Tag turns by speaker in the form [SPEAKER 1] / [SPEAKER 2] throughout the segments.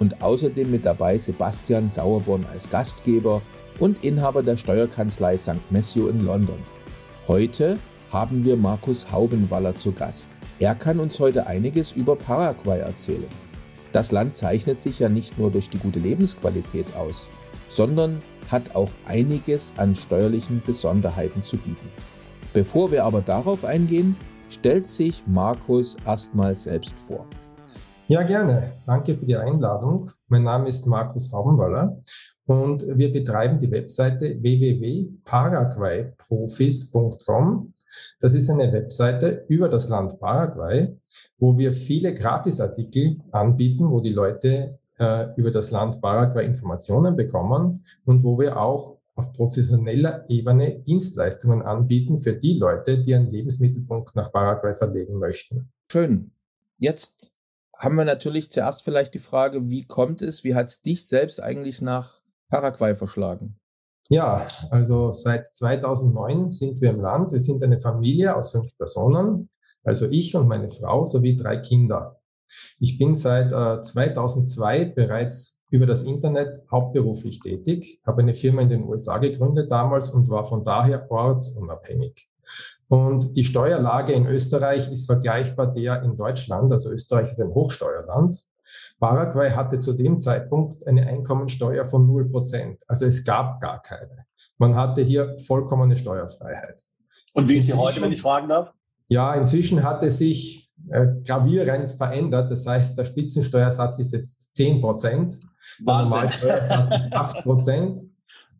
[SPEAKER 1] und außerdem mit dabei Sebastian Sauerborn als Gastgeber und Inhaber der Steuerkanzlei St. Matthew in London. Heute haben wir Markus Haubenwaller zu Gast. Er kann uns heute einiges über Paraguay erzählen. Das Land zeichnet sich ja nicht nur durch die gute Lebensqualität aus, sondern hat auch einiges an steuerlichen Besonderheiten zu bieten. Bevor wir aber darauf eingehen, stellt sich Markus erstmal selbst vor.
[SPEAKER 2] Ja, gerne. Danke für die Einladung. Mein Name ist Markus Haubenwaller und wir betreiben die Webseite www.paraguayprofis.com. Das ist eine Webseite über das Land Paraguay, wo wir viele Gratisartikel anbieten, wo die Leute äh, über das Land Paraguay Informationen bekommen und wo wir auch auf professioneller Ebene Dienstleistungen anbieten für die Leute, die ihren Lebensmittelpunkt nach Paraguay verlegen möchten.
[SPEAKER 1] Schön. Jetzt haben wir natürlich zuerst vielleicht die Frage, wie kommt es, wie hat es dich selbst eigentlich nach Paraguay verschlagen?
[SPEAKER 2] Ja, also seit 2009 sind wir im Land. Wir sind eine Familie aus fünf Personen, also ich und meine Frau sowie drei Kinder. Ich bin seit äh, 2002 bereits über das Internet hauptberuflich tätig, habe eine Firma in den USA gegründet damals und war von daher ortsunabhängig. Und die Steuerlage in Österreich ist vergleichbar der in Deutschland. Also Österreich ist ein Hochsteuerland. Paraguay hatte zu dem Zeitpunkt eine Einkommensteuer von 0 Prozent. Also es gab gar keine. Man hatte hier vollkommene Steuerfreiheit.
[SPEAKER 3] Und wie ist sie heute, wenn ich fragen darf?
[SPEAKER 2] Ja, inzwischen hat es sich äh, gravierend verändert. Das heißt, der Spitzensteuersatz ist jetzt 10 Prozent. Der Normalsteuersatz ist 8 Prozent.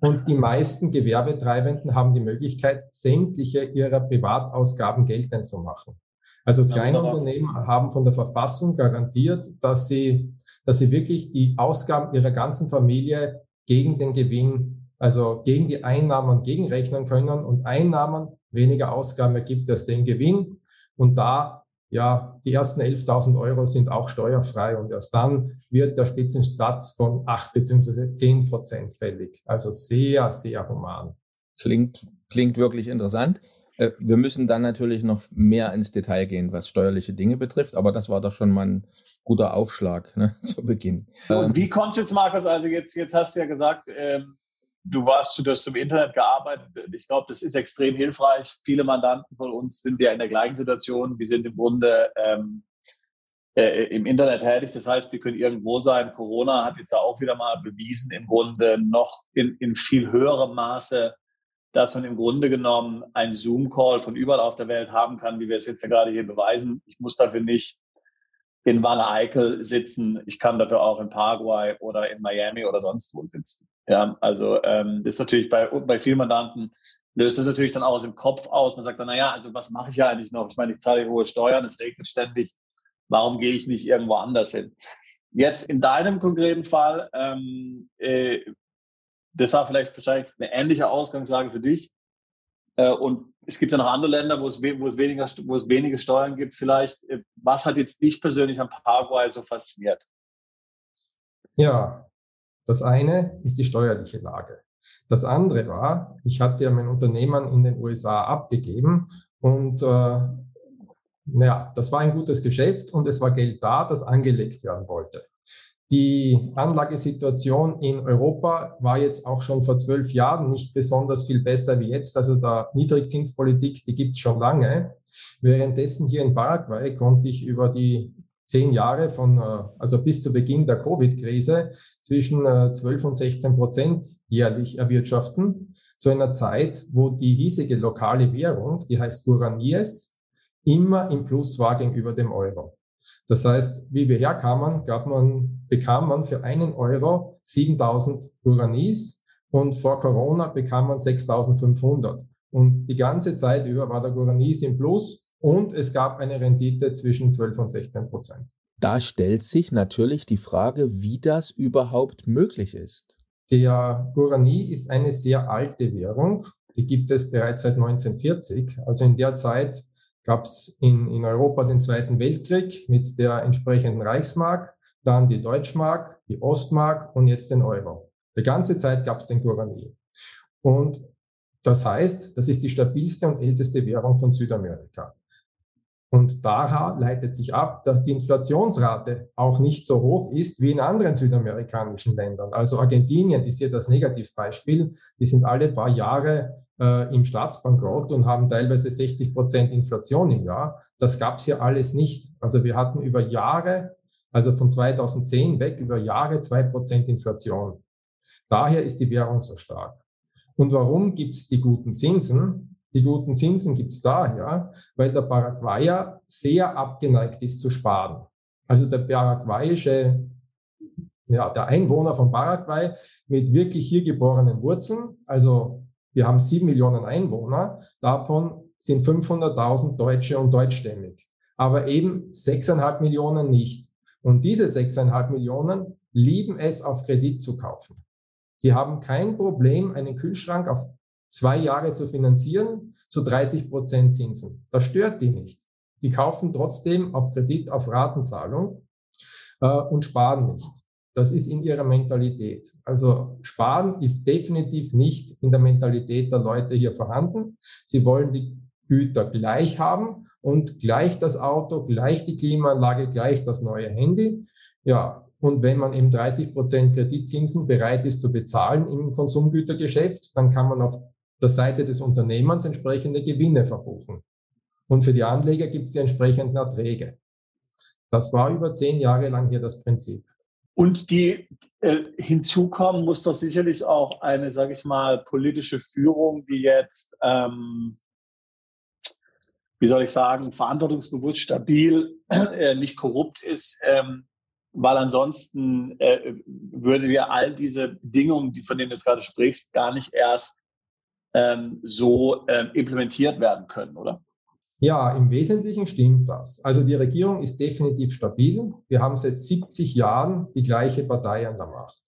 [SPEAKER 2] Und die meisten Gewerbetreibenden haben die Möglichkeit, sämtliche ihrer Privatausgaben geltend zu machen. Also kleine Unternehmen haben von der Verfassung garantiert, dass sie, dass sie wirklich die Ausgaben ihrer ganzen Familie gegen den Gewinn, also gegen die Einnahmen gegenrechnen können und Einnahmen weniger Ausgaben ergibt als den Gewinn. Und da ja, die ersten 11.000 Euro sind auch steuerfrei und erst dann wird der Spitzensatz von 8 bzw. 10 Prozent fällig. Also sehr, sehr human.
[SPEAKER 1] Klingt, klingt wirklich interessant. Äh, wir müssen dann natürlich noch mehr ins Detail gehen, was steuerliche Dinge betrifft, aber das war doch schon mal ein guter Aufschlag ne, zu Beginn.
[SPEAKER 3] Und wie kommt jetzt, Markus? Also jetzt, jetzt hast du ja gesagt, ähm, du warst, du hast im Internet gearbeitet. Ich glaube, das ist extrem hilfreich. Viele Mandanten von uns sind ja in der gleichen Situation. Die sind im Grunde ähm, äh, im Internet tätig. Das heißt, die können irgendwo sein. Corona hat jetzt auch wieder mal bewiesen, im Grunde noch in, in viel höherem Maße, dass man im Grunde genommen einen Zoom-Call von überall auf der Welt haben kann, wie wir es jetzt ja gerade hier beweisen. Ich muss dafür nicht in Wanne Eickel sitzen. Ich kann dafür auch in Paraguay oder in Miami oder sonst wo sitzen. Ja, also ähm, das ist natürlich bei, bei vielen Mandanten löst das natürlich dann aus dem Kopf aus. Man sagt dann, naja, also was mache ich ja eigentlich noch? Ich meine, ich zahle hohe Steuern, es regnet ständig. Warum gehe ich nicht irgendwo anders hin? Jetzt in deinem konkreten Fall, ähm, äh, das war vielleicht wahrscheinlich eine ähnliche Ausgangslage für dich. Äh, und es gibt ja noch andere Länder, wo es, wo es, weniger, wo es wenige Steuern gibt. Vielleicht, äh, was hat jetzt dich persönlich am Paraguay so fasziniert?
[SPEAKER 2] Ja, das eine ist die steuerliche Lage. Das andere war, ich hatte ja mein Unternehmen in den USA abgegeben und äh, naja, das war ein gutes Geschäft und es war Geld da, das angelegt werden wollte. Die Anlagesituation in Europa war jetzt auch schon vor zwölf Jahren nicht besonders viel besser wie jetzt. Also der Niedrigzinspolitik, die gibt es schon lange. Währenddessen hier in Paraguay konnte ich über die zehn Jahre von, äh, also bis zu Beginn der Covid-Krise zwischen 12 äh, und 16 Prozent jährlich erwirtschaften. Zu einer Zeit, wo die hiesige lokale Währung, die heißt Guaraníes, immer im Plus war gegenüber dem Euro. Das heißt, wie wir herkamen, gab man, bekam man für einen Euro 7000 Guaranis und vor Corona bekam man 6500. Und die ganze Zeit über war der Guaranis im Plus und es gab eine Rendite zwischen 12 und 16 Prozent.
[SPEAKER 1] Da stellt sich natürlich die Frage, wie das überhaupt möglich ist.
[SPEAKER 2] Der Guarani ist eine sehr alte Währung. Die gibt es bereits seit 1940. Also in der Zeit gab es in, in Europa den Zweiten Weltkrieg mit der entsprechenden Reichsmark, dann die Deutschmark, die Ostmark und jetzt den Euro. Die ganze Zeit gab es den Guarani. Und das heißt, das ist die stabilste und älteste Währung von Südamerika. Und daher leitet sich ab, dass die Inflationsrate auch nicht so hoch ist wie in anderen südamerikanischen Ländern. Also Argentinien ist hier das Negativbeispiel. Die sind alle paar Jahre äh, im Staatsbankrott und haben teilweise 60 Prozent Inflation im Jahr. Das gab es hier alles nicht. Also wir hatten über Jahre, also von 2010 weg, über Jahre zwei Prozent Inflation. Daher ist die Währung so stark. Und warum gibt es die guten Zinsen? Die guten Zinsen gibt es daher, weil der Paraguayer sehr abgeneigt ist zu sparen. Also der paraguayische, ja, der Einwohner von Paraguay mit wirklich hier geborenen Wurzeln, also wir haben sieben Millionen Einwohner, davon sind 500.000 Deutsche und deutschstämmig, aber eben sechseinhalb Millionen nicht. Und diese sechseinhalb Millionen lieben es, auf Kredit zu kaufen. Die haben kein Problem, einen Kühlschrank auf zwei Jahre zu finanzieren zu 30 Prozent Zinsen. Das stört die nicht. Die kaufen trotzdem auf Kredit, auf Ratenzahlung äh, und sparen nicht. Das ist in ihrer Mentalität. Also sparen ist definitiv nicht in der Mentalität der Leute hier vorhanden. Sie wollen die Güter gleich haben und gleich das Auto, gleich die Klimaanlage, gleich das neue Handy. Ja, und wenn man eben 30 Prozent Kreditzinsen bereit ist zu bezahlen im Konsumgütergeschäft, dann kann man auf der Seite des Unternehmens entsprechende Gewinne verbuchen. Und für die Anleger gibt es die entsprechenden Erträge. Das war über zehn Jahre lang hier das Prinzip.
[SPEAKER 3] Und die äh, hinzukommen muss doch sicherlich auch eine, sage ich mal, politische Führung, die jetzt, ähm, wie soll ich sagen, verantwortungsbewusst, stabil, äh, nicht korrupt ist, ähm, weil ansonsten äh, würde dir all diese Bedingungen, die, von denen du jetzt gerade sprichst, gar nicht erst ähm, so ähm, implementiert werden können, oder?
[SPEAKER 2] Ja, im Wesentlichen stimmt das. Also die Regierung ist definitiv stabil. Wir haben seit 70 Jahren die gleiche Partei an der Macht.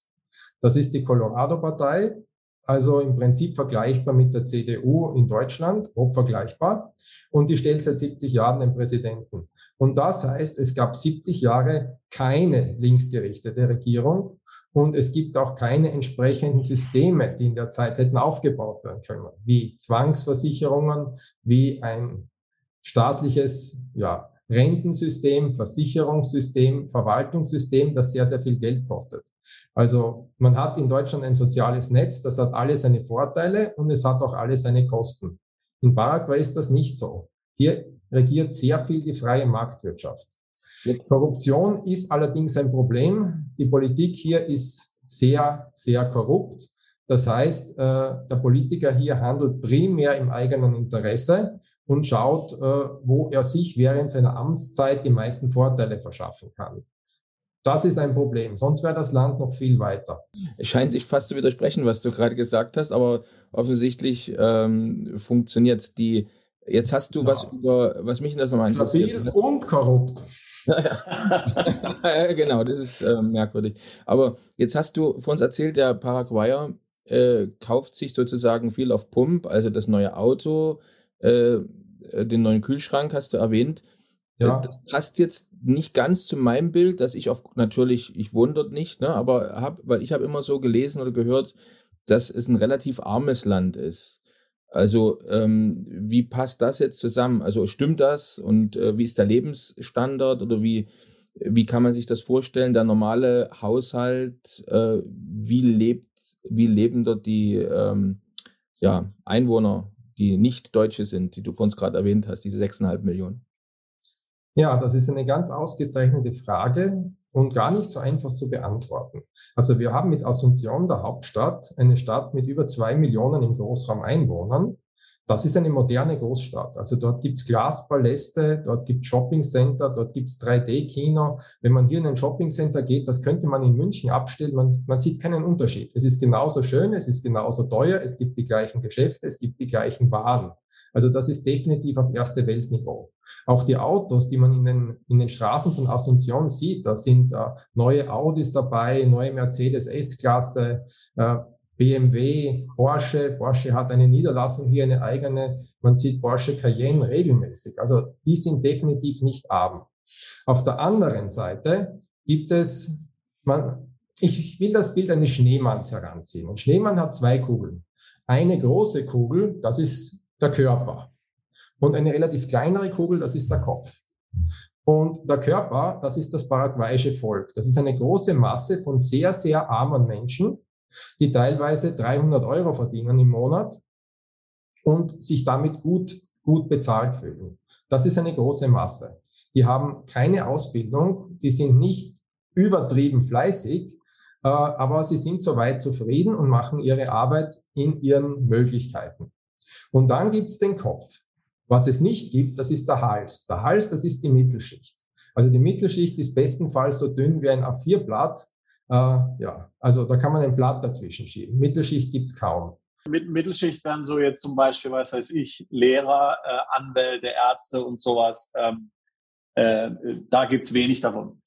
[SPEAKER 2] Das ist die Colorado-Partei, also im Prinzip vergleichbar mit der CDU in Deutschland, grob vergleichbar. Und die stellt seit 70 Jahren den Präsidenten. Und das heißt, es gab 70 Jahre keine linksgerichtete Regierung und es gibt auch keine entsprechenden Systeme, die in der Zeit hätten aufgebaut werden können, wie Zwangsversicherungen, wie ein staatliches ja, Rentensystem, Versicherungssystem, Verwaltungssystem, das sehr, sehr viel Geld kostet. Also man hat in Deutschland ein soziales Netz, das hat alle seine Vorteile und es hat auch alle seine Kosten. In Paraguay ist das nicht so. Hier regiert sehr viel die freie Marktwirtschaft. Korruption ist allerdings ein Problem. Die Politik hier ist sehr, sehr korrupt. Das heißt, äh, der Politiker hier handelt primär im eigenen Interesse und schaut, äh, wo er sich während seiner Amtszeit die meisten Vorteile verschaffen kann. Das ist ein Problem. Sonst wäre das Land noch viel weiter.
[SPEAKER 1] Es scheint sich fast zu widersprechen, was du gerade gesagt hast, aber offensichtlich ähm, funktioniert die. Jetzt hast du ja. was über, was mich das nochmal interessiert.
[SPEAKER 2] Stabil und korrupt.
[SPEAKER 1] ja, genau, das ist äh, merkwürdig. Aber jetzt hast du vor uns erzählt, der Paraguayer äh, kauft sich sozusagen viel auf Pump, also das neue Auto, äh, den neuen Kühlschrank hast du erwähnt. Ja. Das passt jetzt nicht ganz zu meinem Bild, dass ich auf natürlich, ich wundert nicht, ne, aber hab, weil ich habe immer so gelesen oder gehört, dass es ein relativ armes Land ist. Also ähm, wie passt das jetzt zusammen? Also stimmt das und äh, wie ist der Lebensstandard oder wie, wie kann man sich das vorstellen? Der normale Haushalt, äh, wie lebt, wie leben dort die ähm, ja, Einwohner, die nicht Deutsche sind, die du vor uns gerade erwähnt hast, diese 6,5 Millionen?
[SPEAKER 2] Ja, das ist eine ganz ausgezeichnete Frage und gar nicht so einfach zu beantworten. Also wir haben mit Asunción, der Hauptstadt, eine Stadt mit über zwei Millionen im Großraum Einwohnern. Das ist eine moderne Großstadt. Also dort gibt's Glaspaläste, dort gibt's Shoppingcenter, dort gibt's 3D-Kino. Wenn man hier in ein Shoppingcenter geht, das könnte man in München abstellen, man, man sieht keinen Unterschied. Es ist genauso schön, es ist genauso teuer, es gibt die gleichen Geschäfte, es gibt die gleichen Waren. Also das ist definitiv auf erste Weltniveau. Auch die Autos, die man in den, in den Straßen von Asunción sieht, da sind äh, neue Audis dabei, neue Mercedes S-Klasse, äh, BMW, Porsche. Porsche hat eine Niederlassung hier, eine eigene. Man sieht Porsche Cayenne regelmäßig. Also die sind definitiv nicht arm. Auf der anderen Seite gibt es, man, ich will das Bild eines Schneemanns heranziehen. Ein Schneemann hat zwei Kugeln. Eine große Kugel, das ist der Körper. Und eine relativ kleinere Kugel, das ist der Kopf. Und der Körper, das ist das paraguayische Volk. Das ist eine große Masse von sehr, sehr armen Menschen, die teilweise 300 Euro verdienen im Monat und sich damit gut, gut bezahlt fühlen. Das ist eine große Masse. Die haben keine Ausbildung, die sind nicht übertrieben fleißig, äh, aber sie sind soweit zufrieden und machen ihre Arbeit in ihren Möglichkeiten. Und dann gibt's den Kopf. Was es nicht gibt, das ist der Hals. Der Hals, das ist die Mittelschicht. Also die Mittelschicht ist bestenfalls so dünn wie ein A4-Blatt. Äh, ja, also da kann man ein Blatt dazwischen schieben. Mittelschicht gibt's kaum.
[SPEAKER 3] Mit Mittelschicht wären so jetzt zum Beispiel, was weiß ich, Lehrer, äh, Anwälte, Ärzte und sowas. Ähm, äh, da gibt's wenig davon.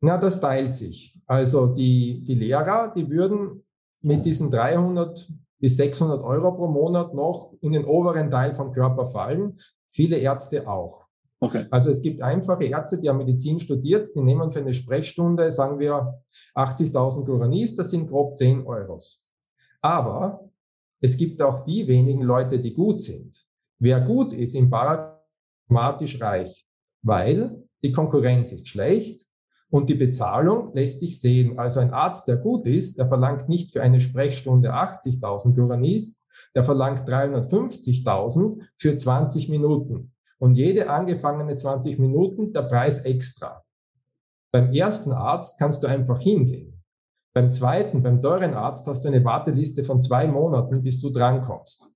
[SPEAKER 2] Na, das teilt sich. Also die, die Lehrer, die würden mit diesen 300 bis 600 Euro pro Monat noch in den oberen Teil vom Körper fallen. Viele Ärzte auch. Okay. Also es gibt einfache Ärzte, die haben Medizin studiert, die nehmen für eine Sprechstunde, sagen wir, 80.000 Guaranis, das sind grob 10 Euros. Aber es gibt auch die wenigen Leute, die gut sind. Wer gut ist, im automatisch reich, weil die Konkurrenz ist schlecht und die Bezahlung lässt sich sehen. Also ein Arzt, der gut ist, der verlangt nicht für eine Sprechstunde 80.000 Guaranis, der verlangt 350.000 für 20 Minuten. Und jede angefangene 20 Minuten der Preis extra. Beim ersten Arzt kannst du einfach hingehen. Beim zweiten, beim teuren Arzt hast du eine Warteliste von zwei Monaten, bis du drankommst.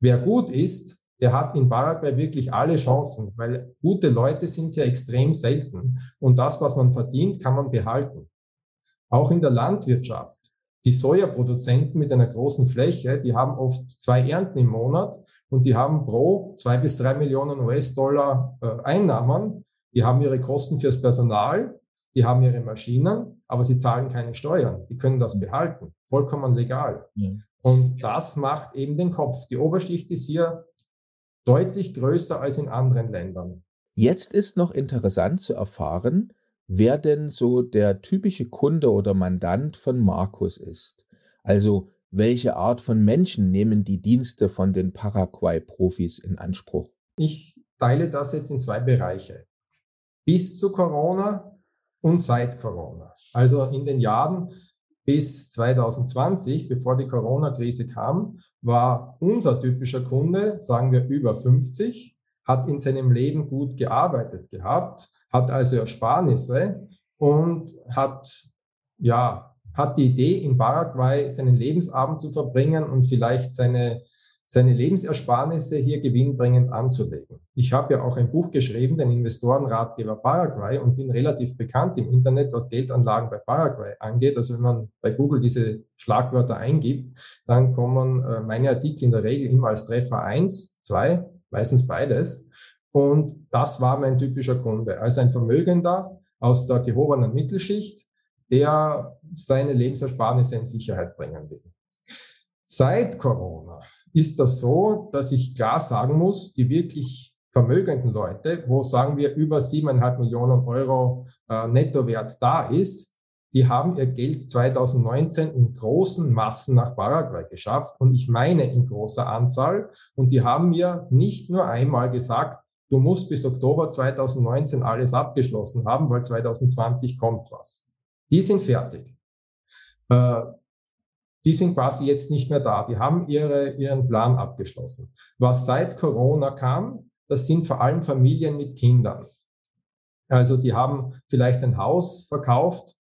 [SPEAKER 2] Wer gut ist, der hat in Paraguay wirklich alle Chancen, weil gute Leute sind ja extrem selten. Und das, was man verdient, kann man behalten. Auch in der Landwirtschaft. Die Sojaproduzenten mit einer großen Fläche, die haben oft zwei Ernten im Monat und die haben pro zwei bis drei Millionen US-Dollar äh, Einnahmen. Die haben ihre Kosten fürs Personal, die haben ihre Maschinen, aber sie zahlen keine Steuern. Die können das behalten. Vollkommen legal. Ja. Und das macht eben den Kopf. Die Oberschicht ist hier deutlich größer als in anderen Ländern.
[SPEAKER 1] Jetzt ist noch interessant zu erfahren, wer denn so der typische Kunde oder Mandant von Markus ist. Also welche Art von Menschen nehmen die Dienste von den Paraguay-Profis in Anspruch?
[SPEAKER 2] Ich teile das jetzt in zwei Bereiche. Bis zu Corona und seit Corona. Also in den Jahren bis 2020, bevor die Corona-Krise kam, war unser typischer Kunde, sagen wir über 50, hat in seinem Leben gut gearbeitet gehabt, hat also Ersparnisse und hat, ja, hat die Idee, in Paraguay seinen Lebensabend zu verbringen und vielleicht seine seine Lebensersparnisse hier gewinnbringend anzulegen. Ich habe ja auch ein Buch geschrieben, den Investorenratgeber Paraguay, und bin relativ bekannt im Internet, was Geldanlagen bei Paraguay angeht. Also wenn man bei Google diese Schlagwörter eingibt, dann kommen äh, meine Artikel in der Regel immer als Treffer eins, zwei, meistens beides. Und das war mein typischer Kunde. Also ein Vermögender aus der gehobenen Mittelschicht, der seine Lebensersparnisse in Sicherheit bringen will. Seit Corona ist das so, dass ich klar sagen muss, die wirklich vermögenden Leute, wo sagen wir über siebeneinhalb Millionen Euro äh, Nettowert da ist, die haben ihr Geld 2019 in großen Massen nach Paraguay geschafft und ich meine in großer Anzahl. Und die haben mir nicht nur einmal gesagt, du musst bis Oktober 2019 alles abgeschlossen haben, weil 2020 kommt was. Die sind fertig. Äh, die sind quasi jetzt nicht mehr da. Die haben ihre, ihren Plan abgeschlossen. Was seit Corona kam, das sind vor allem Familien mit Kindern. Also die haben vielleicht ein Haus verkauft.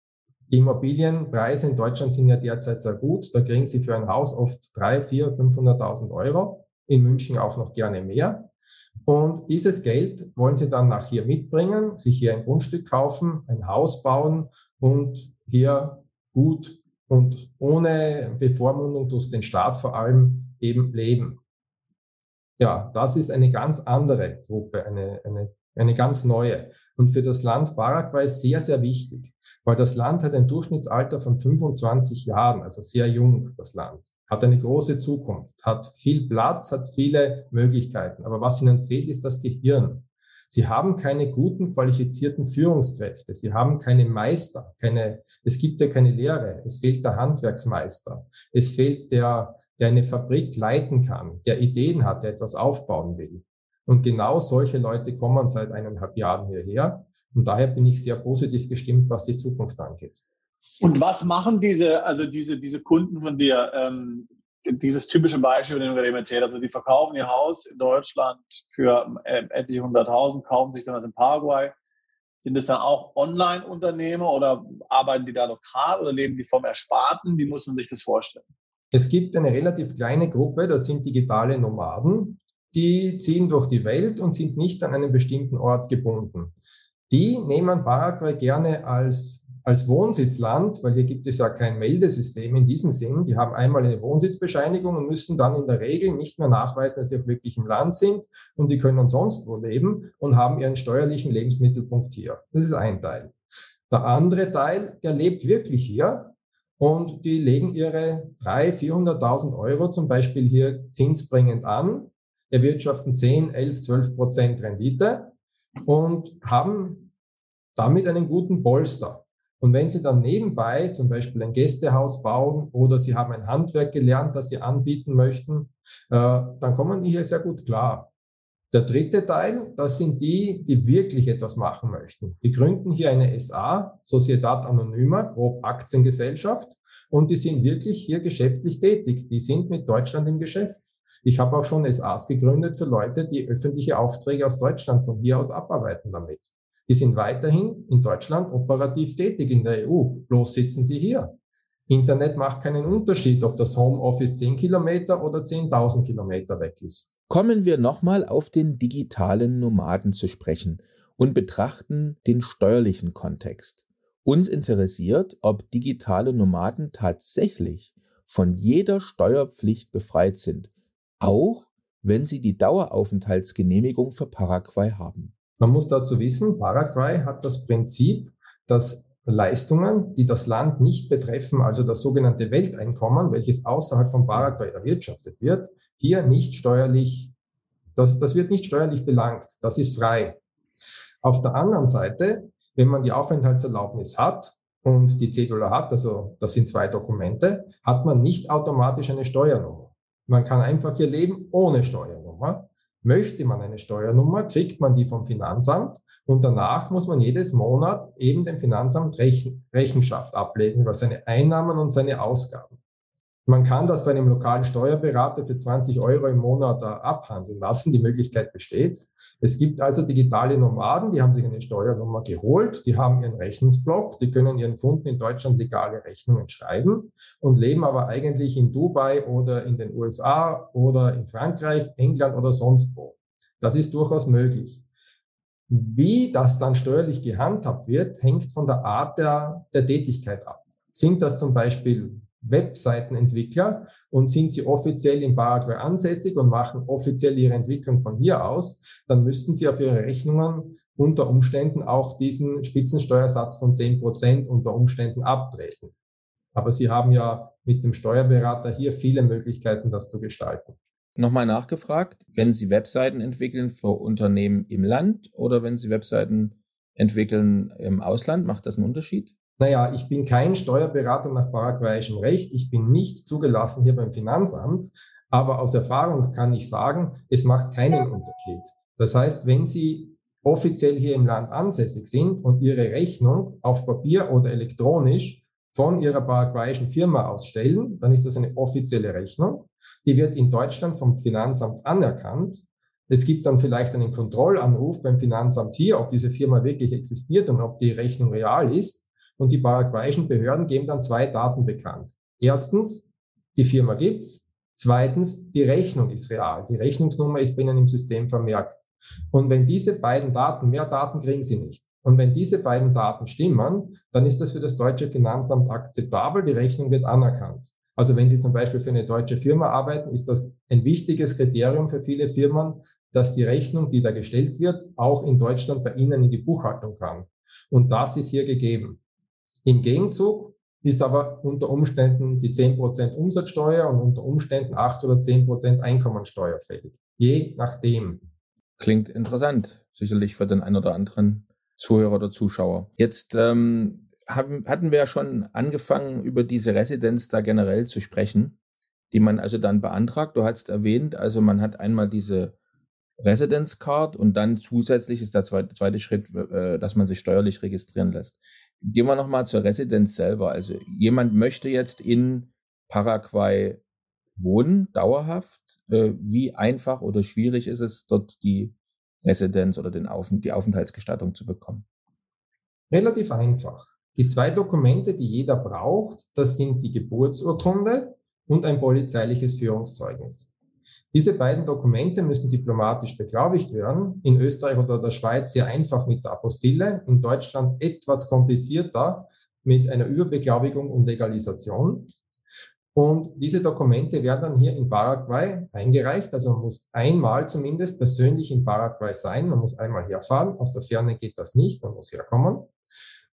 [SPEAKER 2] Die Immobilienpreise in Deutschland sind ja derzeit sehr gut. Da kriegen sie für ein Haus oft drei, vier, 500.000 Euro. In München auch noch gerne mehr. Und dieses Geld wollen sie dann nach hier mitbringen, sich hier ein Grundstück kaufen, ein Haus bauen und hier gut und ohne Bevormundung durch den Staat vor allem eben leben. Ja, das ist eine ganz andere Gruppe, eine, eine, eine ganz neue. Und für das Land Paraguay sehr, sehr wichtig, weil das Land hat ein Durchschnittsalter von 25 Jahren, also sehr jung, das Land, hat eine große Zukunft, hat viel Platz, hat viele Möglichkeiten. Aber was ihnen fehlt, ist das Gehirn. Sie haben keine guten, qualifizierten Führungskräfte. Sie haben keine Meister, keine, es gibt ja keine Lehre. Es fehlt der Handwerksmeister. Es fehlt der, der eine Fabrik leiten kann, der Ideen hat, der etwas aufbauen will. Und genau solche Leute kommen seit eineinhalb Jahren hierher. Und daher bin ich sehr positiv gestimmt, was die Zukunft angeht.
[SPEAKER 3] Und was machen diese, also diese, diese Kunden von dir? Ähm, dieses typische Beispiel, den du eben erzählt also die verkaufen ihr Haus in Deutschland für äh, etliche hunderttausend, kaufen sich dann was in Paraguay. Sind es dann auch Online-Unternehmer oder arbeiten die da lokal oder leben die vom Ersparten? Wie muss man sich das vorstellen?
[SPEAKER 2] Es gibt eine relativ kleine Gruppe, das sind digitale Nomaden die ziehen durch die Welt und sind nicht an einen bestimmten Ort gebunden. Die nehmen Paraguay gerne als, als Wohnsitzland, weil hier gibt es ja kein Meldesystem in diesem Sinn. Die haben einmal eine Wohnsitzbescheinigung und müssen dann in der Regel nicht mehr nachweisen, dass sie auch wirklich im Land sind und die können sonst wo leben und haben ihren steuerlichen Lebensmittelpunkt hier. Das ist ein Teil. Der andere Teil, der lebt wirklich hier und die legen ihre 300.000, 400.000 Euro zum Beispiel hier zinsbringend an erwirtschaften 10, 11, 12 Prozent Rendite und haben damit einen guten Polster. Und wenn Sie dann nebenbei zum Beispiel ein Gästehaus bauen oder Sie haben ein Handwerk gelernt, das Sie anbieten möchten, äh, dann kommen die hier sehr gut klar. Der dritte Teil, das sind die, die wirklich etwas machen möchten. Die gründen hier eine SA, Sociedad Anonyma, grob Aktiengesellschaft, und die sind wirklich hier geschäftlich tätig. Die sind mit Deutschland im Geschäft. Ich habe auch schon SAs gegründet für Leute, die öffentliche Aufträge aus Deutschland von hier aus abarbeiten damit. Die sind weiterhin in Deutschland operativ tätig in der EU. Bloß sitzen sie hier. Internet macht keinen Unterschied, ob das Homeoffice 10 Kilometer oder 10.000 Kilometer weg ist.
[SPEAKER 1] Kommen wir nochmal auf den digitalen Nomaden zu sprechen und betrachten den steuerlichen Kontext. Uns interessiert, ob digitale Nomaden tatsächlich von jeder Steuerpflicht befreit sind, auch wenn sie die Daueraufenthaltsgenehmigung für Paraguay haben.
[SPEAKER 2] Man muss dazu wissen, Paraguay hat das Prinzip, dass Leistungen, die das Land nicht betreffen, also das sogenannte Welteinkommen, welches außerhalb von Paraguay erwirtschaftet wird, hier nicht steuerlich, das, das wird nicht steuerlich belangt. Das ist frei. Auf der anderen Seite, wenn man die Aufenthaltserlaubnis hat und die Cedula hat, also das sind zwei Dokumente, hat man nicht automatisch eine Steuernummer. Man kann einfach hier leben ohne Steuernummer. Möchte man eine Steuernummer, kriegt man die vom Finanzamt und danach muss man jedes Monat eben dem Finanzamt Rechen, Rechenschaft ablegen über seine Einnahmen und seine Ausgaben. Man kann das bei einem lokalen Steuerberater für 20 Euro im Monat abhandeln lassen. Die Möglichkeit besteht. Es gibt also digitale Nomaden, die haben sich eine Steuernummer geholt, die haben ihren Rechnungsblock, die können ihren Kunden in Deutschland legale Rechnungen schreiben und leben aber eigentlich in Dubai oder in den USA oder in Frankreich, England oder sonst wo. Das ist durchaus möglich. Wie das dann steuerlich gehandhabt wird, hängt von der Art der, der Tätigkeit ab. Sind das zum Beispiel Webseitenentwickler und sind sie offiziell in Paraguay ansässig und machen offiziell ihre Entwicklung von hier aus, dann müssten sie auf ihre Rechnungen unter Umständen auch diesen Spitzensteuersatz von zehn Prozent unter Umständen abtreten. Aber sie haben ja mit dem Steuerberater hier viele Möglichkeiten, das zu gestalten.
[SPEAKER 1] Nochmal nachgefragt, wenn Sie Webseiten entwickeln für Unternehmen im Land oder wenn Sie Webseiten entwickeln im Ausland, macht das einen Unterschied?
[SPEAKER 2] Naja, ich bin kein Steuerberater nach paraguayischem Recht, ich bin nicht zugelassen hier beim Finanzamt, aber aus Erfahrung kann ich sagen, es macht keinen Unterschied. Das heißt, wenn Sie offiziell hier im Land ansässig sind und Ihre Rechnung auf Papier oder elektronisch von Ihrer paraguayischen Firma ausstellen, dann ist das eine offizielle Rechnung. Die wird in Deutschland vom Finanzamt anerkannt. Es gibt dann vielleicht einen Kontrollanruf beim Finanzamt hier, ob diese Firma wirklich existiert und ob die Rechnung real ist. Und die paraguayischen Behörden geben dann zwei Daten bekannt. Erstens, die Firma gibt's. Zweitens, die Rechnung ist real. Die Rechnungsnummer ist bei Ihnen im System vermerkt. Und wenn diese beiden Daten, mehr Daten kriegen Sie nicht. Und wenn diese beiden Daten stimmen, dann ist das für das deutsche Finanzamt akzeptabel. Die Rechnung wird anerkannt. Also wenn Sie zum Beispiel für eine deutsche Firma arbeiten, ist das ein wichtiges Kriterium für viele Firmen, dass die Rechnung, die da gestellt wird, auch in Deutschland bei Ihnen in die Buchhaltung kann. Und das ist hier gegeben. Im Gegenzug ist aber unter Umständen die 10% Umsatzsteuer und unter Umständen 8 oder 10% Einkommensteuer fällig. Je nachdem.
[SPEAKER 1] Klingt interessant, sicherlich für den einen oder anderen Zuhörer oder Zuschauer. Jetzt ähm, haben, hatten wir ja schon angefangen, über diese Residenz da generell zu sprechen, die man also dann beantragt. Du hast erwähnt, also man hat einmal diese Residence Card und dann zusätzlich ist der zweite, zweite Schritt, äh, dass man sich steuerlich registrieren lässt. Gehen wir nochmal zur Residenz selber. Also jemand möchte jetzt in Paraguay wohnen, dauerhaft. Äh, wie einfach oder schwierig ist es, dort die Residenz oder den Auf die Aufenthaltsgestattung zu bekommen?
[SPEAKER 2] Relativ einfach. Die zwei Dokumente, die jeder braucht, das sind die Geburtsurkunde und ein polizeiliches Führungszeugnis. Diese beiden Dokumente müssen diplomatisch beglaubigt werden. In Österreich oder der Schweiz sehr einfach mit der Apostille, in Deutschland etwas komplizierter mit einer Überbeglaubigung und Legalisation. Und diese Dokumente werden dann hier in Paraguay eingereicht. Also man muss einmal zumindest persönlich in Paraguay sein. Man muss einmal herfahren. Aus der Ferne geht das nicht. Man muss herkommen.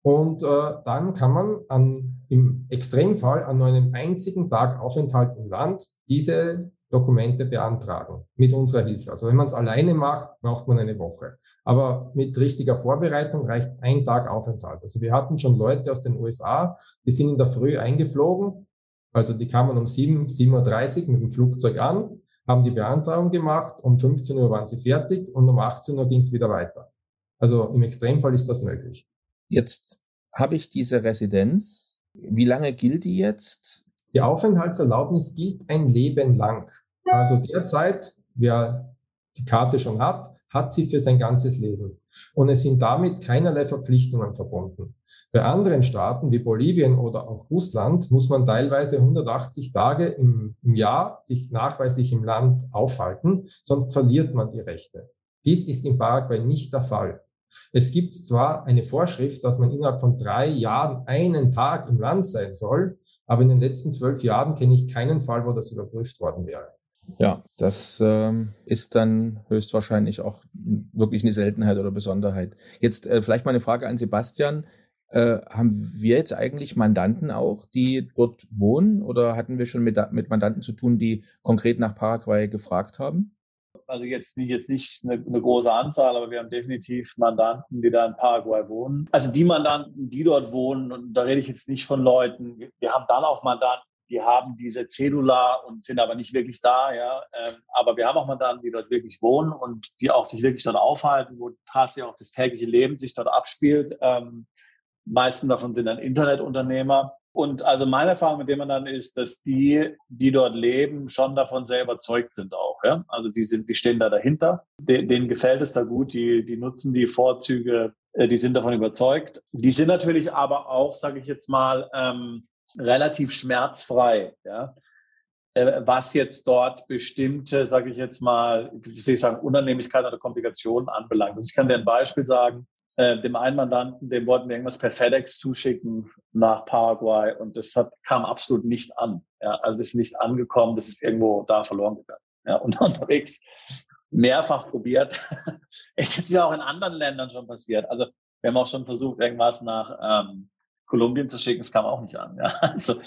[SPEAKER 2] Und äh, dann kann man an, im Extremfall an einem einzigen Tag Aufenthalt im Land diese Dokumente beantragen mit unserer Hilfe. Also wenn man es alleine macht, braucht man eine Woche. Aber mit richtiger Vorbereitung reicht ein Tag Aufenthalt. Also wir hatten schon Leute aus den USA, die sind in der Früh eingeflogen. Also die kamen um 7, 7.30 Uhr mit dem Flugzeug an, haben die Beantragung gemacht, um 15 Uhr waren sie fertig und um 18 Uhr ging es wieder weiter. Also im Extremfall ist das möglich.
[SPEAKER 1] Jetzt habe ich diese Residenz. Wie lange gilt die jetzt?
[SPEAKER 2] Die Aufenthaltserlaubnis gilt ein Leben lang. Also derzeit, wer die Karte schon hat, hat sie für sein ganzes Leben. Und es sind damit keinerlei Verpflichtungen verbunden. Bei anderen Staaten wie Bolivien oder auch Russland muss man teilweise 180 Tage im, im Jahr sich nachweislich im Land aufhalten, sonst verliert man die Rechte. Dies ist in Paraguay nicht der Fall. Es gibt zwar eine Vorschrift, dass man innerhalb von drei Jahren einen Tag im Land sein soll, aber in den letzten zwölf Jahren kenne ich keinen Fall, wo das überprüft worden wäre.
[SPEAKER 1] Ja, das ähm, ist dann höchstwahrscheinlich auch wirklich eine Seltenheit oder Besonderheit. Jetzt äh, vielleicht mal eine Frage an Sebastian. Äh, haben wir jetzt eigentlich Mandanten auch, die dort wohnen oder hatten wir schon mit, mit Mandanten zu tun, die konkret nach Paraguay gefragt haben?
[SPEAKER 3] Also jetzt nicht, jetzt nicht eine, eine, große Anzahl, aber wir haben definitiv Mandanten, die da in Paraguay wohnen. Also die Mandanten, die dort wohnen, und da rede ich jetzt nicht von Leuten, wir haben dann auch Mandanten, die haben diese Cedula und sind aber nicht wirklich da, ja. Ähm, aber wir haben auch Mandanten, die dort wirklich wohnen und die auch sich wirklich dort aufhalten, wo tatsächlich auch das tägliche Leben sich dort abspielt. Ähm, meisten davon sind dann Internetunternehmer. Und also meine Erfahrung mit dem dann ist, dass die, die dort leben, schon davon sehr überzeugt sind auch. Ja? Also die sind, die stehen da dahinter. De, denen gefällt es da gut. Die, die nutzen die Vorzüge. Äh, die sind davon überzeugt. Die sind natürlich aber auch, sage ich jetzt mal, ähm, relativ schmerzfrei. Ja? Äh, was jetzt dort bestimmte, sage ich jetzt mal, wie soll ich sagen, Unannehmlichkeiten oder Komplikationen anbelangt. Also ich kann dir ein Beispiel sagen äh, dem einen Mandanten, dem wollten wir irgendwas per FedEx zuschicken nach Paraguay und das hat, kam absolut nicht an. Ja, also das ist nicht angekommen, das ist irgendwo da verloren gegangen. Ja, und unterwegs mehrfach probiert. es ist ja auch in anderen Ländern schon passiert. Also wir haben auch schon versucht, irgendwas nach ähm, Kolumbien zu schicken, es kam auch nicht an. Ja, also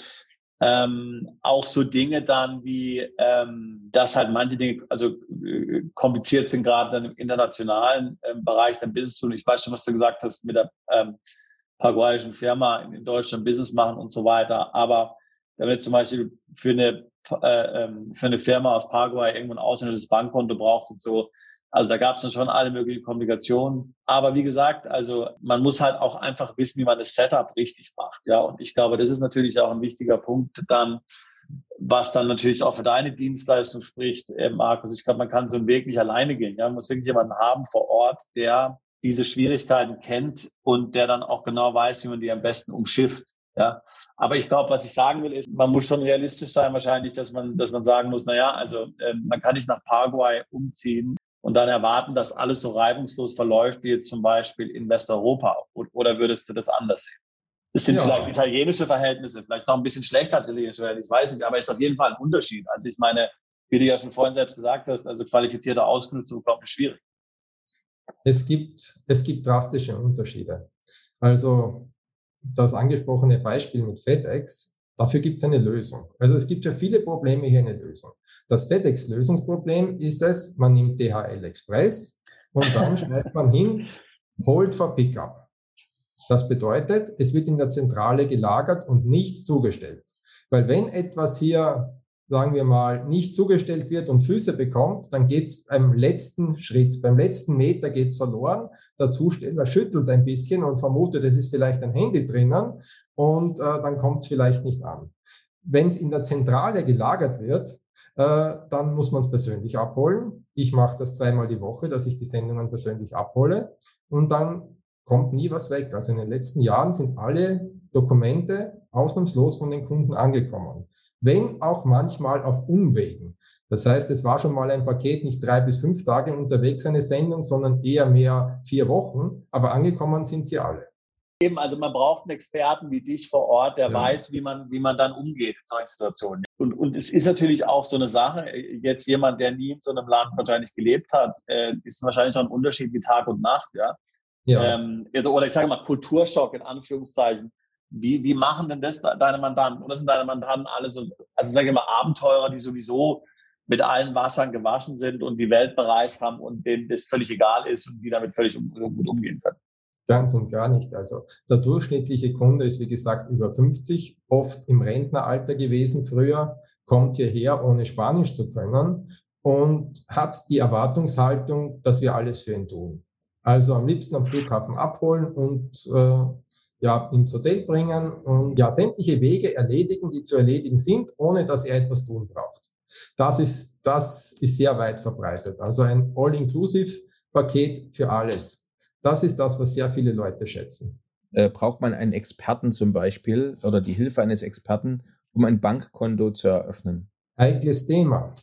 [SPEAKER 3] ähm, auch so Dinge dann wie, ähm, dass halt manche Dinge, also äh, kompliziert sind gerade dann im internationalen ähm, Bereich dann Business und ich weiß schon, was du gesagt hast mit der ähm, paraguayischen Firma in, in Deutschland Business machen und so weiter. Aber wenn wir zum Beispiel für eine äh, ähm, für eine Firma aus Paraguay irgendwo ein ausländisches Bankkonto braucht und so, also da gab es dann schon alle möglichen Komplikationen. Aber wie gesagt, also man muss halt auch einfach wissen, wie man das Setup richtig macht. Ja, und ich glaube, das ist natürlich auch ein wichtiger Punkt dann, was dann natürlich auch für deine Dienstleistung spricht, äh, Markus. Ich glaube, man kann so einen Weg nicht alleine gehen. Ja, man muss wirklich jemanden haben vor Ort, der diese Schwierigkeiten kennt und der dann auch genau weiß, wie man die am besten umschifft. Ja, aber ich glaube, was ich sagen will, ist, man muss schon realistisch sein, wahrscheinlich, dass man, dass man sagen muss, na ja, also äh, man kann nicht nach Paraguay umziehen und dann erwarten, dass alles so reibungslos verläuft, wie jetzt zum Beispiel in Westeuropa? Oder würdest du das anders sehen? Es sind ja. vielleicht italienische Verhältnisse, vielleicht noch ein bisschen schlechter als italienische Verhältnisse, ich weiß nicht, aber es ist auf jeden Fall ein Unterschied. Also ich meine, wie du ja schon vorhin selbst gesagt hast, also qualifizierte Auskünfte zu bekommen, ist schwierig.
[SPEAKER 2] Es gibt, es gibt drastische Unterschiede. Also das angesprochene Beispiel mit FedEx, dafür gibt es eine Lösung. Also es gibt für viele Probleme hier eine Lösung. Das FedEx-Lösungsproblem ist es, man nimmt DHL Express und dann schreibt man hin, hold for Pickup. Das bedeutet, es wird in der Zentrale gelagert und nicht zugestellt. Weil wenn etwas hier, sagen wir mal, nicht zugestellt wird und Füße bekommt, dann geht es beim letzten Schritt, beim letzten Meter geht es verloren. Der Zusteller schüttelt ein bisschen und vermutet, es ist vielleicht ein Handy drinnen und äh, dann kommt es vielleicht nicht an. Wenn es in der Zentrale gelagert wird, äh, dann muss man es persönlich abholen. Ich mache das zweimal die Woche, dass ich die Sendungen persönlich abhole. Und dann kommt nie was weg. Also in den letzten Jahren sind alle Dokumente ausnahmslos von den Kunden angekommen. Wenn auch manchmal auf Umwegen. Das heißt, es war schon mal ein Paket nicht drei bis fünf Tage unterwegs, eine Sendung, sondern eher mehr vier Wochen. Aber angekommen sind sie alle.
[SPEAKER 3] Eben, also man braucht einen Experten wie dich vor Ort, der ja. weiß, wie man, wie man dann umgeht in solchen Situationen. Und, und es ist natürlich auch so eine Sache, jetzt jemand, der nie in so einem Land wahrscheinlich gelebt hat, äh, ist wahrscheinlich noch ein Unterschied wie Tag und Nacht, ja. Ja. Ähm, oder ich sage mal Kulturschock in Anführungszeichen. Wie, wie machen denn das deine Mandanten? Oder sind deine Mandanten alle so, also sage ich mal, Abenteurer, die sowieso mit allen Wassern gewaschen sind und die Welt bereist haben und denen das völlig egal ist und die damit völlig um, gut umgehen können?
[SPEAKER 2] Ganz und gar nicht. Also der durchschnittliche Kunde ist, wie gesagt, über 50, oft im Rentneralter gewesen früher, kommt hierher, ohne Spanisch zu können und hat die Erwartungshaltung, dass wir alles für ihn tun. Also am liebsten am Flughafen abholen und äh, ja, ins Hotel bringen und ja, sämtliche Wege erledigen, die zu erledigen sind, ohne dass er etwas tun braucht. Das ist, das ist sehr weit verbreitet. Also ein All-Inclusive-Paket für alles. Das ist das, was sehr viele Leute schätzen.
[SPEAKER 1] Äh, braucht man einen Experten zum Beispiel oder die Hilfe eines Experten, um ein Bankkonto zu eröffnen?
[SPEAKER 2] Heikles Thema.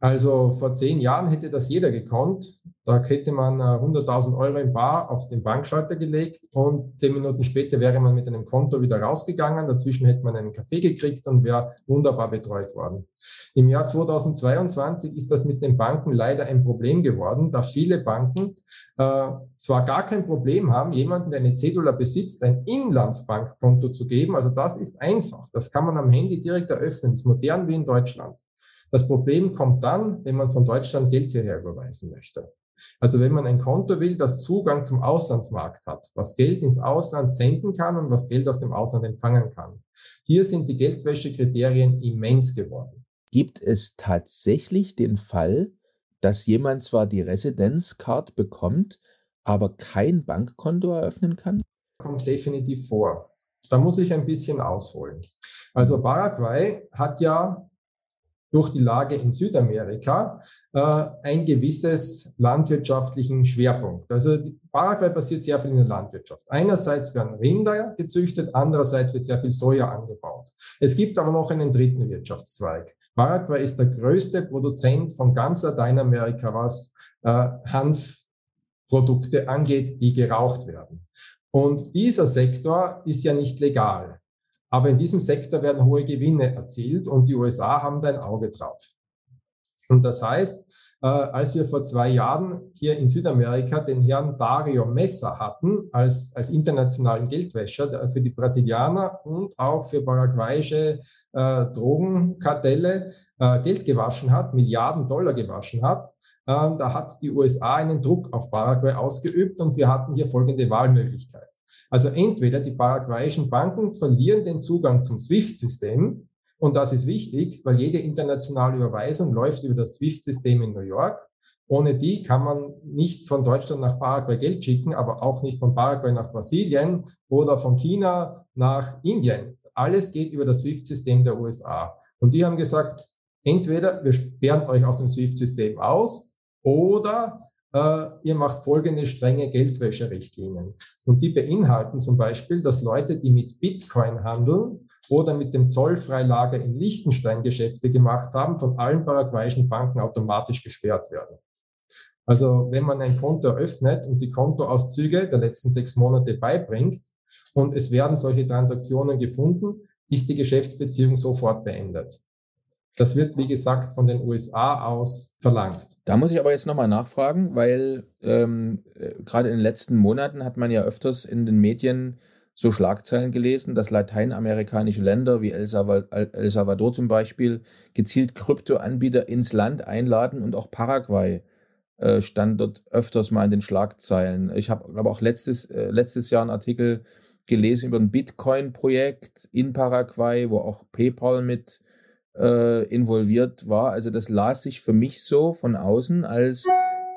[SPEAKER 2] Also vor zehn Jahren hätte das jeder gekonnt. Da hätte man 100.000 äh, Euro im Bar auf den Bankschalter gelegt und zehn Minuten später wäre man mit einem Konto wieder rausgegangen. Dazwischen hätte man einen Kaffee gekriegt und wäre wunderbar betreut worden. Im Jahr 2022 ist das mit den Banken leider ein Problem geworden, da viele Banken äh, zwar gar kein Problem haben, jemanden, der eine Cedula besitzt, ein Inlandsbankkonto zu geben. Also das ist einfach. Das kann man am Handy direkt eröffnen. Das ist modern wie in Deutschland. Das Problem kommt dann, wenn man von Deutschland Geld hierher überweisen möchte. Also wenn man ein Konto will, das Zugang zum Auslandsmarkt hat, was Geld ins Ausland senden kann und was Geld aus dem Ausland empfangen kann. Hier sind die Geldwäschekriterien immens geworden.
[SPEAKER 1] Gibt es tatsächlich den Fall, dass jemand zwar die Residenzcard bekommt, aber kein Bankkonto eröffnen kann?
[SPEAKER 2] Kommt definitiv vor. Da muss ich ein bisschen ausholen. Also Paraguay hat ja durch die Lage in Südamerika äh, ein gewisses landwirtschaftlichen Schwerpunkt. Also Paraguay basiert sehr viel in der Landwirtschaft. Einerseits werden Rinder gezüchtet, andererseits wird sehr viel Soja angebaut. Es gibt aber noch einen dritten Wirtschaftszweig. Paraguay ist der größte Produzent von ganz Lateinamerika, was äh, Hanfprodukte angeht, die geraucht werden. Und dieser Sektor ist ja nicht legal. Aber in diesem Sektor werden hohe Gewinne erzielt und die USA haben da ein Auge drauf. Und das heißt, äh, als wir vor zwei Jahren hier in Südamerika den Herrn Dario Messa hatten als, als internationalen Geldwäscher für die Brasilianer und auch für paraguayische äh, Drogenkartelle äh, Geld gewaschen hat, Milliarden Dollar gewaschen hat, äh, da hat die USA einen Druck auf Paraguay ausgeübt und wir hatten hier folgende Wahlmöglichkeit. Also entweder die paraguayischen Banken verlieren den Zugang zum SWIFT-System, und das ist wichtig, weil jede internationale Überweisung läuft über das SWIFT-System in New York. Ohne die kann man nicht von Deutschland nach Paraguay Geld schicken, aber auch nicht von Paraguay nach Brasilien oder von China nach Indien. Alles geht über das SWIFT-System der USA. Und die haben gesagt, entweder wir sperren euch aus dem SWIFT-System aus oder äh, ihr macht folgende strenge Geldwäscherichtlinien. Und die beinhalten zum Beispiel, dass Leute, die mit Bitcoin handeln oder mit dem Zollfreilager in Liechtenstein Geschäfte gemacht haben, von allen paraguayischen Banken automatisch gesperrt werden. Also wenn man ein Konto eröffnet und die Kontoauszüge der letzten sechs Monate beibringt, und es werden solche Transaktionen gefunden, ist die Geschäftsbeziehung sofort beendet. Das wird, wie gesagt, von den USA aus verlangt.
[SPEAKER 1] Da muss ich aber jetzt nochmal nachfragen, weil ähm, äh, gerade in den letzten Monaten hat man ja öfters in den Medien so Schlagzeilen gelesen, dass lateinamerikanische Länder wie El Salvador zum Beispiel gezielt Kryptoanbieter ins Land einladen und auch Paraguay äh, stand dort öfters mal in den Schlagzeilen. Ich habe aber auch letztes, äh, letztes Jahr einen Artikel gelesen über ein Bitcoin-Projekt in Paraguay, wo auch PayPal mit äh, involviert war. Also das las sich für mich so von außen, als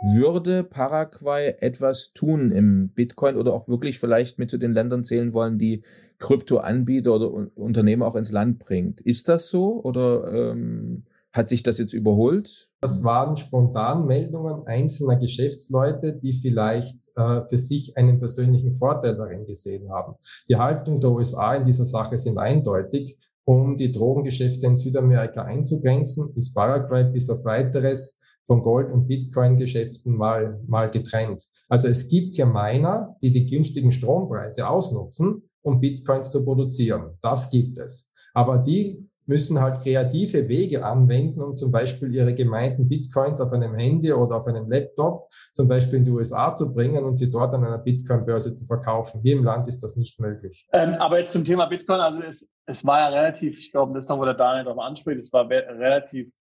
[SPEAKER 1] würde Paraguay etwas tun im Bitcoin oder auch wirklich vielleicht mit zu den Ländern zählen wollen, die Kryptoanbieter oder Unternehmen auch ins Land bringt. Ist das so oder ähm, hat sich das jetzt überholt?
[SPEAKER 2] Das waren spontan Meldungen einzelner Geschäftsleute, die vielleicht äh, für sich einen persönlichen Vorteil darin gesehen haben. Die Haltung der USA in dieser Sache sind eindeutig. Um die Drogengeschäfte in Südamerika einzugrenzen, ist Paraguay bis auf weiteres von Gold- und Bitcoin-Geschäften mal, mal getrennt. Also es gibt hier Miner, die die günstigen Strompreise ausnutzen, um Bitcoins zu produzieren. Das gibt es. Aber die müssen halt kreative Wege anwenden, um zum Beispiel ihre gemeinten Bitcoins auf einem Handy oder auf einem Laptop zum Beispiel in die USA zu bringen und sie dort an einer Bitcoin-Börse zu verkaufen. Hier im Land ist das nicht möglich.
[SPEAKER 3] Ähm, aber jetzt zum Thema Bitcoin, also es, es war ja relativ, ich glaube, das ist noch, wo der Daniel darauf anspricht, es war relativ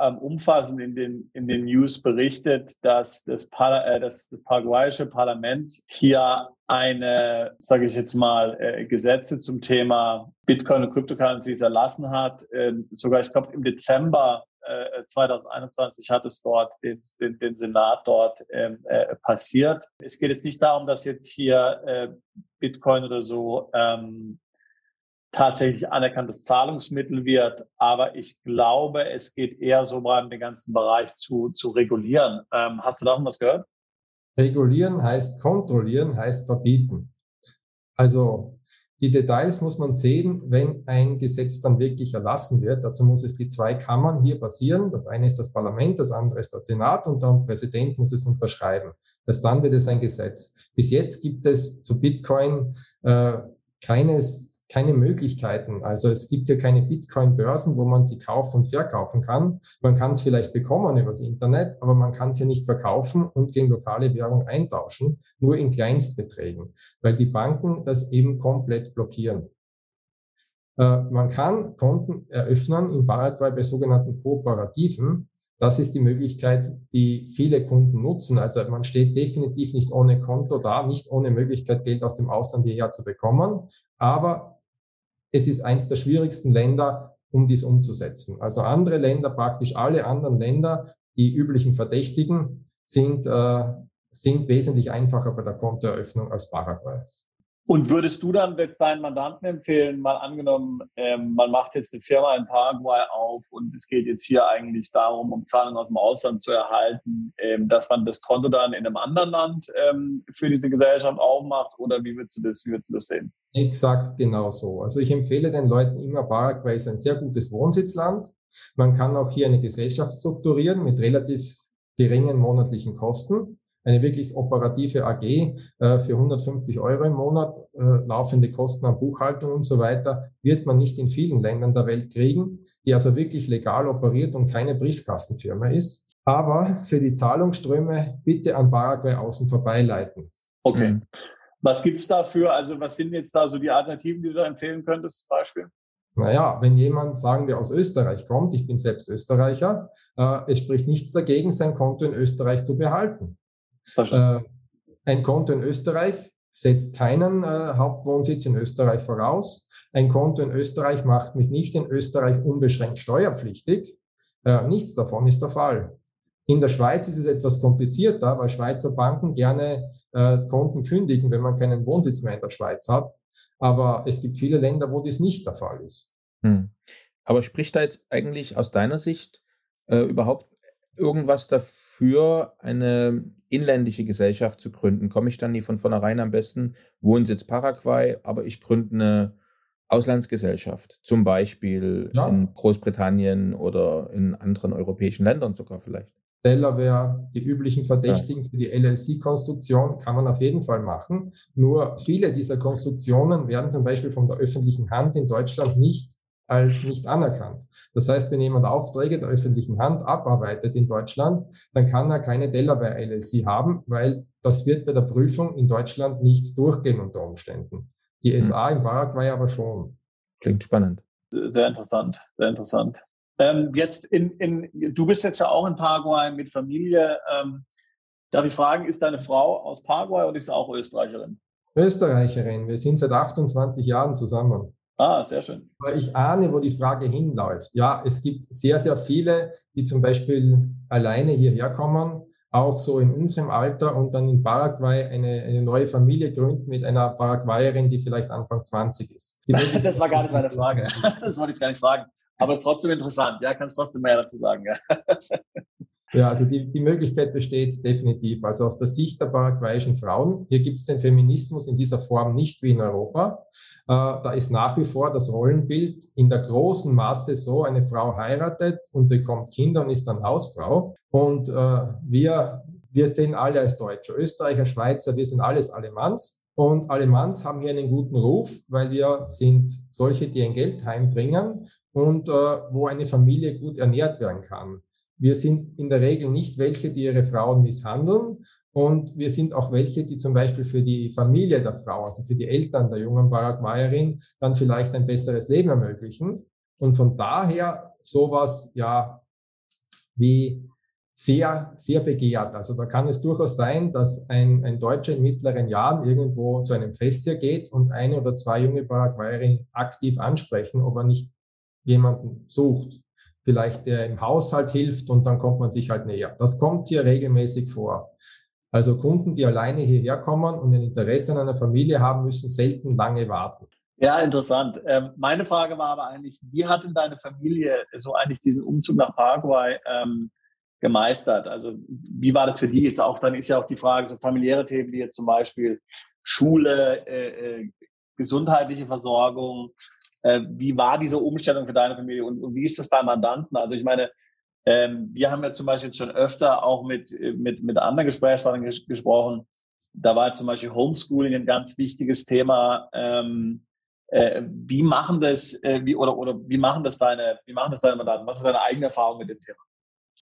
[SPEAKER 3] ähm, umfassend in den, in den News berichtet, dass das, Par äh, dass das paraguayische Parlament hier eine, sage ich jetzt mal, äh, Gesetze zum Thema Bitcoin und Cryptocurrencies erlassen hat. Ähm, sogar, ich glaube, im Dezember äh, 2021 hat es dort den, den, den Senat dort ähm, äh, passiert. Es geht jetzt nicht darum, dass jetzt hier äh, Bitcoin oder so ähm, tatsächlich anerkanntes Zahlungsmittel wird. Aber ich glaube, es geht eher so mal den ganzen Bereich zu, zu regulieren. Ähm, hast du davon was gehört?
[SPEAKER 2] Regulieren heißt kontrollieren, heißt verbieten. Also die Details muss man sehen, wenn ein Gesetz dann wirklich erlassen wird. Dazu muss es die zwei Kammern hier passieren. Das eine ist das Parlament, das andere ist der Senat und der Präsident muss es unterschreiben. Erst dann wird es ein Gesetz. Bis jetzt gibt es zu Bitcoin äh, keines keine Möglichkeiten. Also es gibt ja keine Bitcoin-Börsen, wo man sie kaufen und verkaufen kann. Man kann es vielleicht bekommen übers Internet, aber man kann es ja nicht verkaufen und gegen lokale Währung eintauschen, nur in Kleinstbeträgen, weil die Banken das eben komplett blockieren. Äh, man kann Konten eröffnen in Paraguay bei sogenannten Kooperativen. Das ist die Möglichkeit, die viele Kunden nutzen. Also man steht definitiv nicht ohne Konto da, nicht ohne Möglichkeit, Geld aus dem Ausland hierher zu bekommen. Aber es ist eines der schwierigsten Länder, um dies umzusetzen. Also andere Länder, praktisch alle anderen Länder, die üblichen Verdächtigen, sind, äh, sind wesentlich einfacher bei der Kontoeröffnung als Paraguay.
[SPEAKER 3] Und würdest du dann deinen Mandanten empfehlen, mal angenommen, ähm, man macht jetzt eine Firma in Paraguay auf und es geht jetzt hier eigentlich darum, um Zahlungen aus dem Ausland zu erhalten, ähm, dass man das Konto dann in einem anderen Land ähm, für diese Gesellschaft aufmacht oder wie würdest du das, wie würdest du das sehen?
[SPEAKER 2] Exakt genau so. Also ich empfehle den Leuten immer, Paraguay ist ein sehr gutes Wohnsitzland. Man kann auch hier eine Gesellschaft strukturieren mit relativ geringen monatlichen Kosten eine wirklich operative AG äh, für 150 Euro im Monat, äh, laufende Kosten an Buchhaltung und so weiter, wird man nicht in vielen Ländern der Welt kriegen, die also wirklich legal operiert und keine Briefkastenfirma ist. Aber für die Zahlungsströme bitte an Paraguay außen vorbeileiten.
[SPEAKER 3] Okay. Mhm. Was gibt's dafür? Also was sind jetzt da so die Alternativen, die du da empfehlen könntest, zum Beispiel?
[SPEAKER 2] Naja, wenn jemand, sagen wir, aus Österreich kommt, ich bin selbst Österreicher, äh, es spricht nichts dagegen, sein Konto in Österreich zu behalten. Äh, ein Konto in Österreich setzt keinen äh, Hauptwohnsitz in Österreich voraus. Ein Konto in Österreich macht mich nicht in Österreich unbeschränkt steuerpflichtig. Äh, nichts davon ist der Fall. In der Schweiz ist es etwas komplizierter, weil Schweizer Banken gerne äh, Konten kündigen, wenn man keinen Wohnsitz mehr in der Schweiz hat. Aber es gibt viele Länder, wo dies nicht der Fall ist. Hm.
[SPEAKER 1] Aber spricht da jetzt eigentlich aus deiner Sicht äh, überhaupt irgendwas dafür, eine inländische Gesellschaft zu gründen? Komme ich dann nie von vornherein am besten Wohnsitz Paraguay, aber ich gründe eine Auslandsgesellschaft, zum Beispiel ja. in Großbritannien oder in anderen europäischen Ländern sogar vielleicht?
[SPEAKER 2] Delaware, die üblichen Verdächtigen für die LLC-Konstruktion kann man auf jeden Fall machen. Nur viele dieser Konstruktionen werden zum Beispiel von der öffentlichen Hand in Deutschland nicht als nicht anerkannt. Das heißt, wenn jemand Aufträge der öffentlichen Hand abarbeitet in Deutschland, dann kann er keine Delaware LLC haben, weil das wird bei der Prüfung in Deutschland nicht durchgehen unter Umständen. Die SA in Paraguay aber schon.
[SPEAKER 1] Klingt spannend.
[SPEAKER 3] Sehr interessant, sehr interessant. Ähm, jetzt in, in, du bist jetzt ja auch in Paraguay mit Familie. Ähm, darf ich fragen, ist deine Frau aus Paraguay oder ist sie auch Österreicherin?
[SPEAKER 2] Österreicherin. Wir sind seit 28 Jahren zusammen.
[SPEAKER 3] Ah, sehr schön.
[SPEAKER 2] Ich ahne, wo die Frage hinläuft. Ja, es gibt sehr, sehr viele, die zum Beispiel alleine hierher kommen, auch so in unserem Alter und dann in Paraguay eine, eine neue Familie gründen mit einer Paraguayerin, die vielleicht Anfang 20 ist.
[SPEAKER 3] das war gar nicht meine Frage. Das wollte ich gar nicht fragen. Aber es ist trotzdem interessant. Ja, kannst trotzdem mehr dazu sagen. Ja.
[SPEAKER 2] Ja, also die, die Möglichkeit besteht definitiv. Also aus der Sicht der paraguayischen Frauen, hier gibt es den Feminismus in dieser Form nicht wie in Europa. Äh, da ist nach wie vor das Rollenbild in der großen Masse so, eine Frau heiratet und bekommt Kinder und ist dann Hausfrau. Und äh, wir, wir sehen alle als Deutsche, Österreicher, Schweizer, wir sind alles Alemanns. Und Alemanns haben hier einen guten Ruf, weil wir sind solche, die ein Geld heimbringen und äh, wo eine Familie gut ernährt werden kann. Wir sind in der Regel nicht welche, die ihre Frauen misshandeln. Und wir sind auch welche, die zum Beispiel für die Familie der Frau, also für die Eltern der jungen Paraguayerin, dann vielleicht ein besseres Leben ermöglichen. Und von daher sowas, ja, wie sehr, sehr begehrt. Also da kann es durchaus sein, dass ein, ein Deutscher in mittleren Jahren irgendwo zu einem Fest hier geht und eine oder zwei junge Paraguayerinnen aktiv ansprechen, ob er nicht jemanden sucht vielleicht der im Haushalt hilft und dann kommt man sich halt näher. Das kommt hier regelmäßig vor. Also Kunden, die alleine hierher kommen und ein Interesse an einer Familie haben, müssen selten lange warten.
[SPEAKER 3] Ja, interessant. Ähm, meine Frage war aber eigentlich, wie hat denn deine Familie so eigentlich diesen Umzug nach Paraguay ähm, gemeistert? Also wie war das für die jetzt auch? Dann ist ja auch die Frage, so familiäre Themen wie jetzt zum Beispiel Schule, äh, äh, gesundheitliche Versorgung, äh, wie war diese Umstellung für deine Familie und, und wie ist das bei Mandanten? Also ich meine, ähm, wir haben ja zum Beispiel schon öfter auch mit, mit, mit anderen Gesprächspartnern ges gesprochen. Da war zum Beispiel Homeschooling ein ganz wichtiges Thema. Ähm, äh, wie machen das, äh, wie, oder, oder wie machen das deine, wie machen das deine Mandanten? Was ist deine eigene Erfahrung mit dem Thema?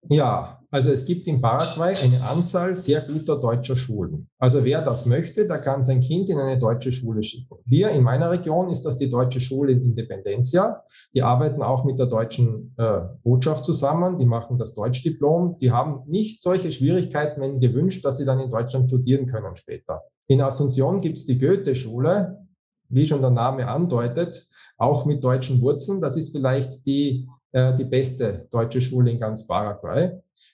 [SPEAKER 2] Ja, also es gibt in Paraguay eine Anzahl sehr guter deutscher Schulen. Also wer das möchte, der kann sein Kind in eine deutsche Schule schicken. Hier in meiner Region ist das die deutsche Schule in Independencia. Die arbeiten auch mit der deutschen äh, Botschaft zusammen. Die machen das Deutschdiplom. Die haben nicht solche Schwierigkeiten, wenn gewünscht, dass sie dann in Deutschland studieren können später. In Asunción gibt es die Goethe-Schule, wie schon der Name andeutet, auch mit deutschen Wurzeln. Das ist vielleicht die die beste deutsche Schule in ganz Paraguay.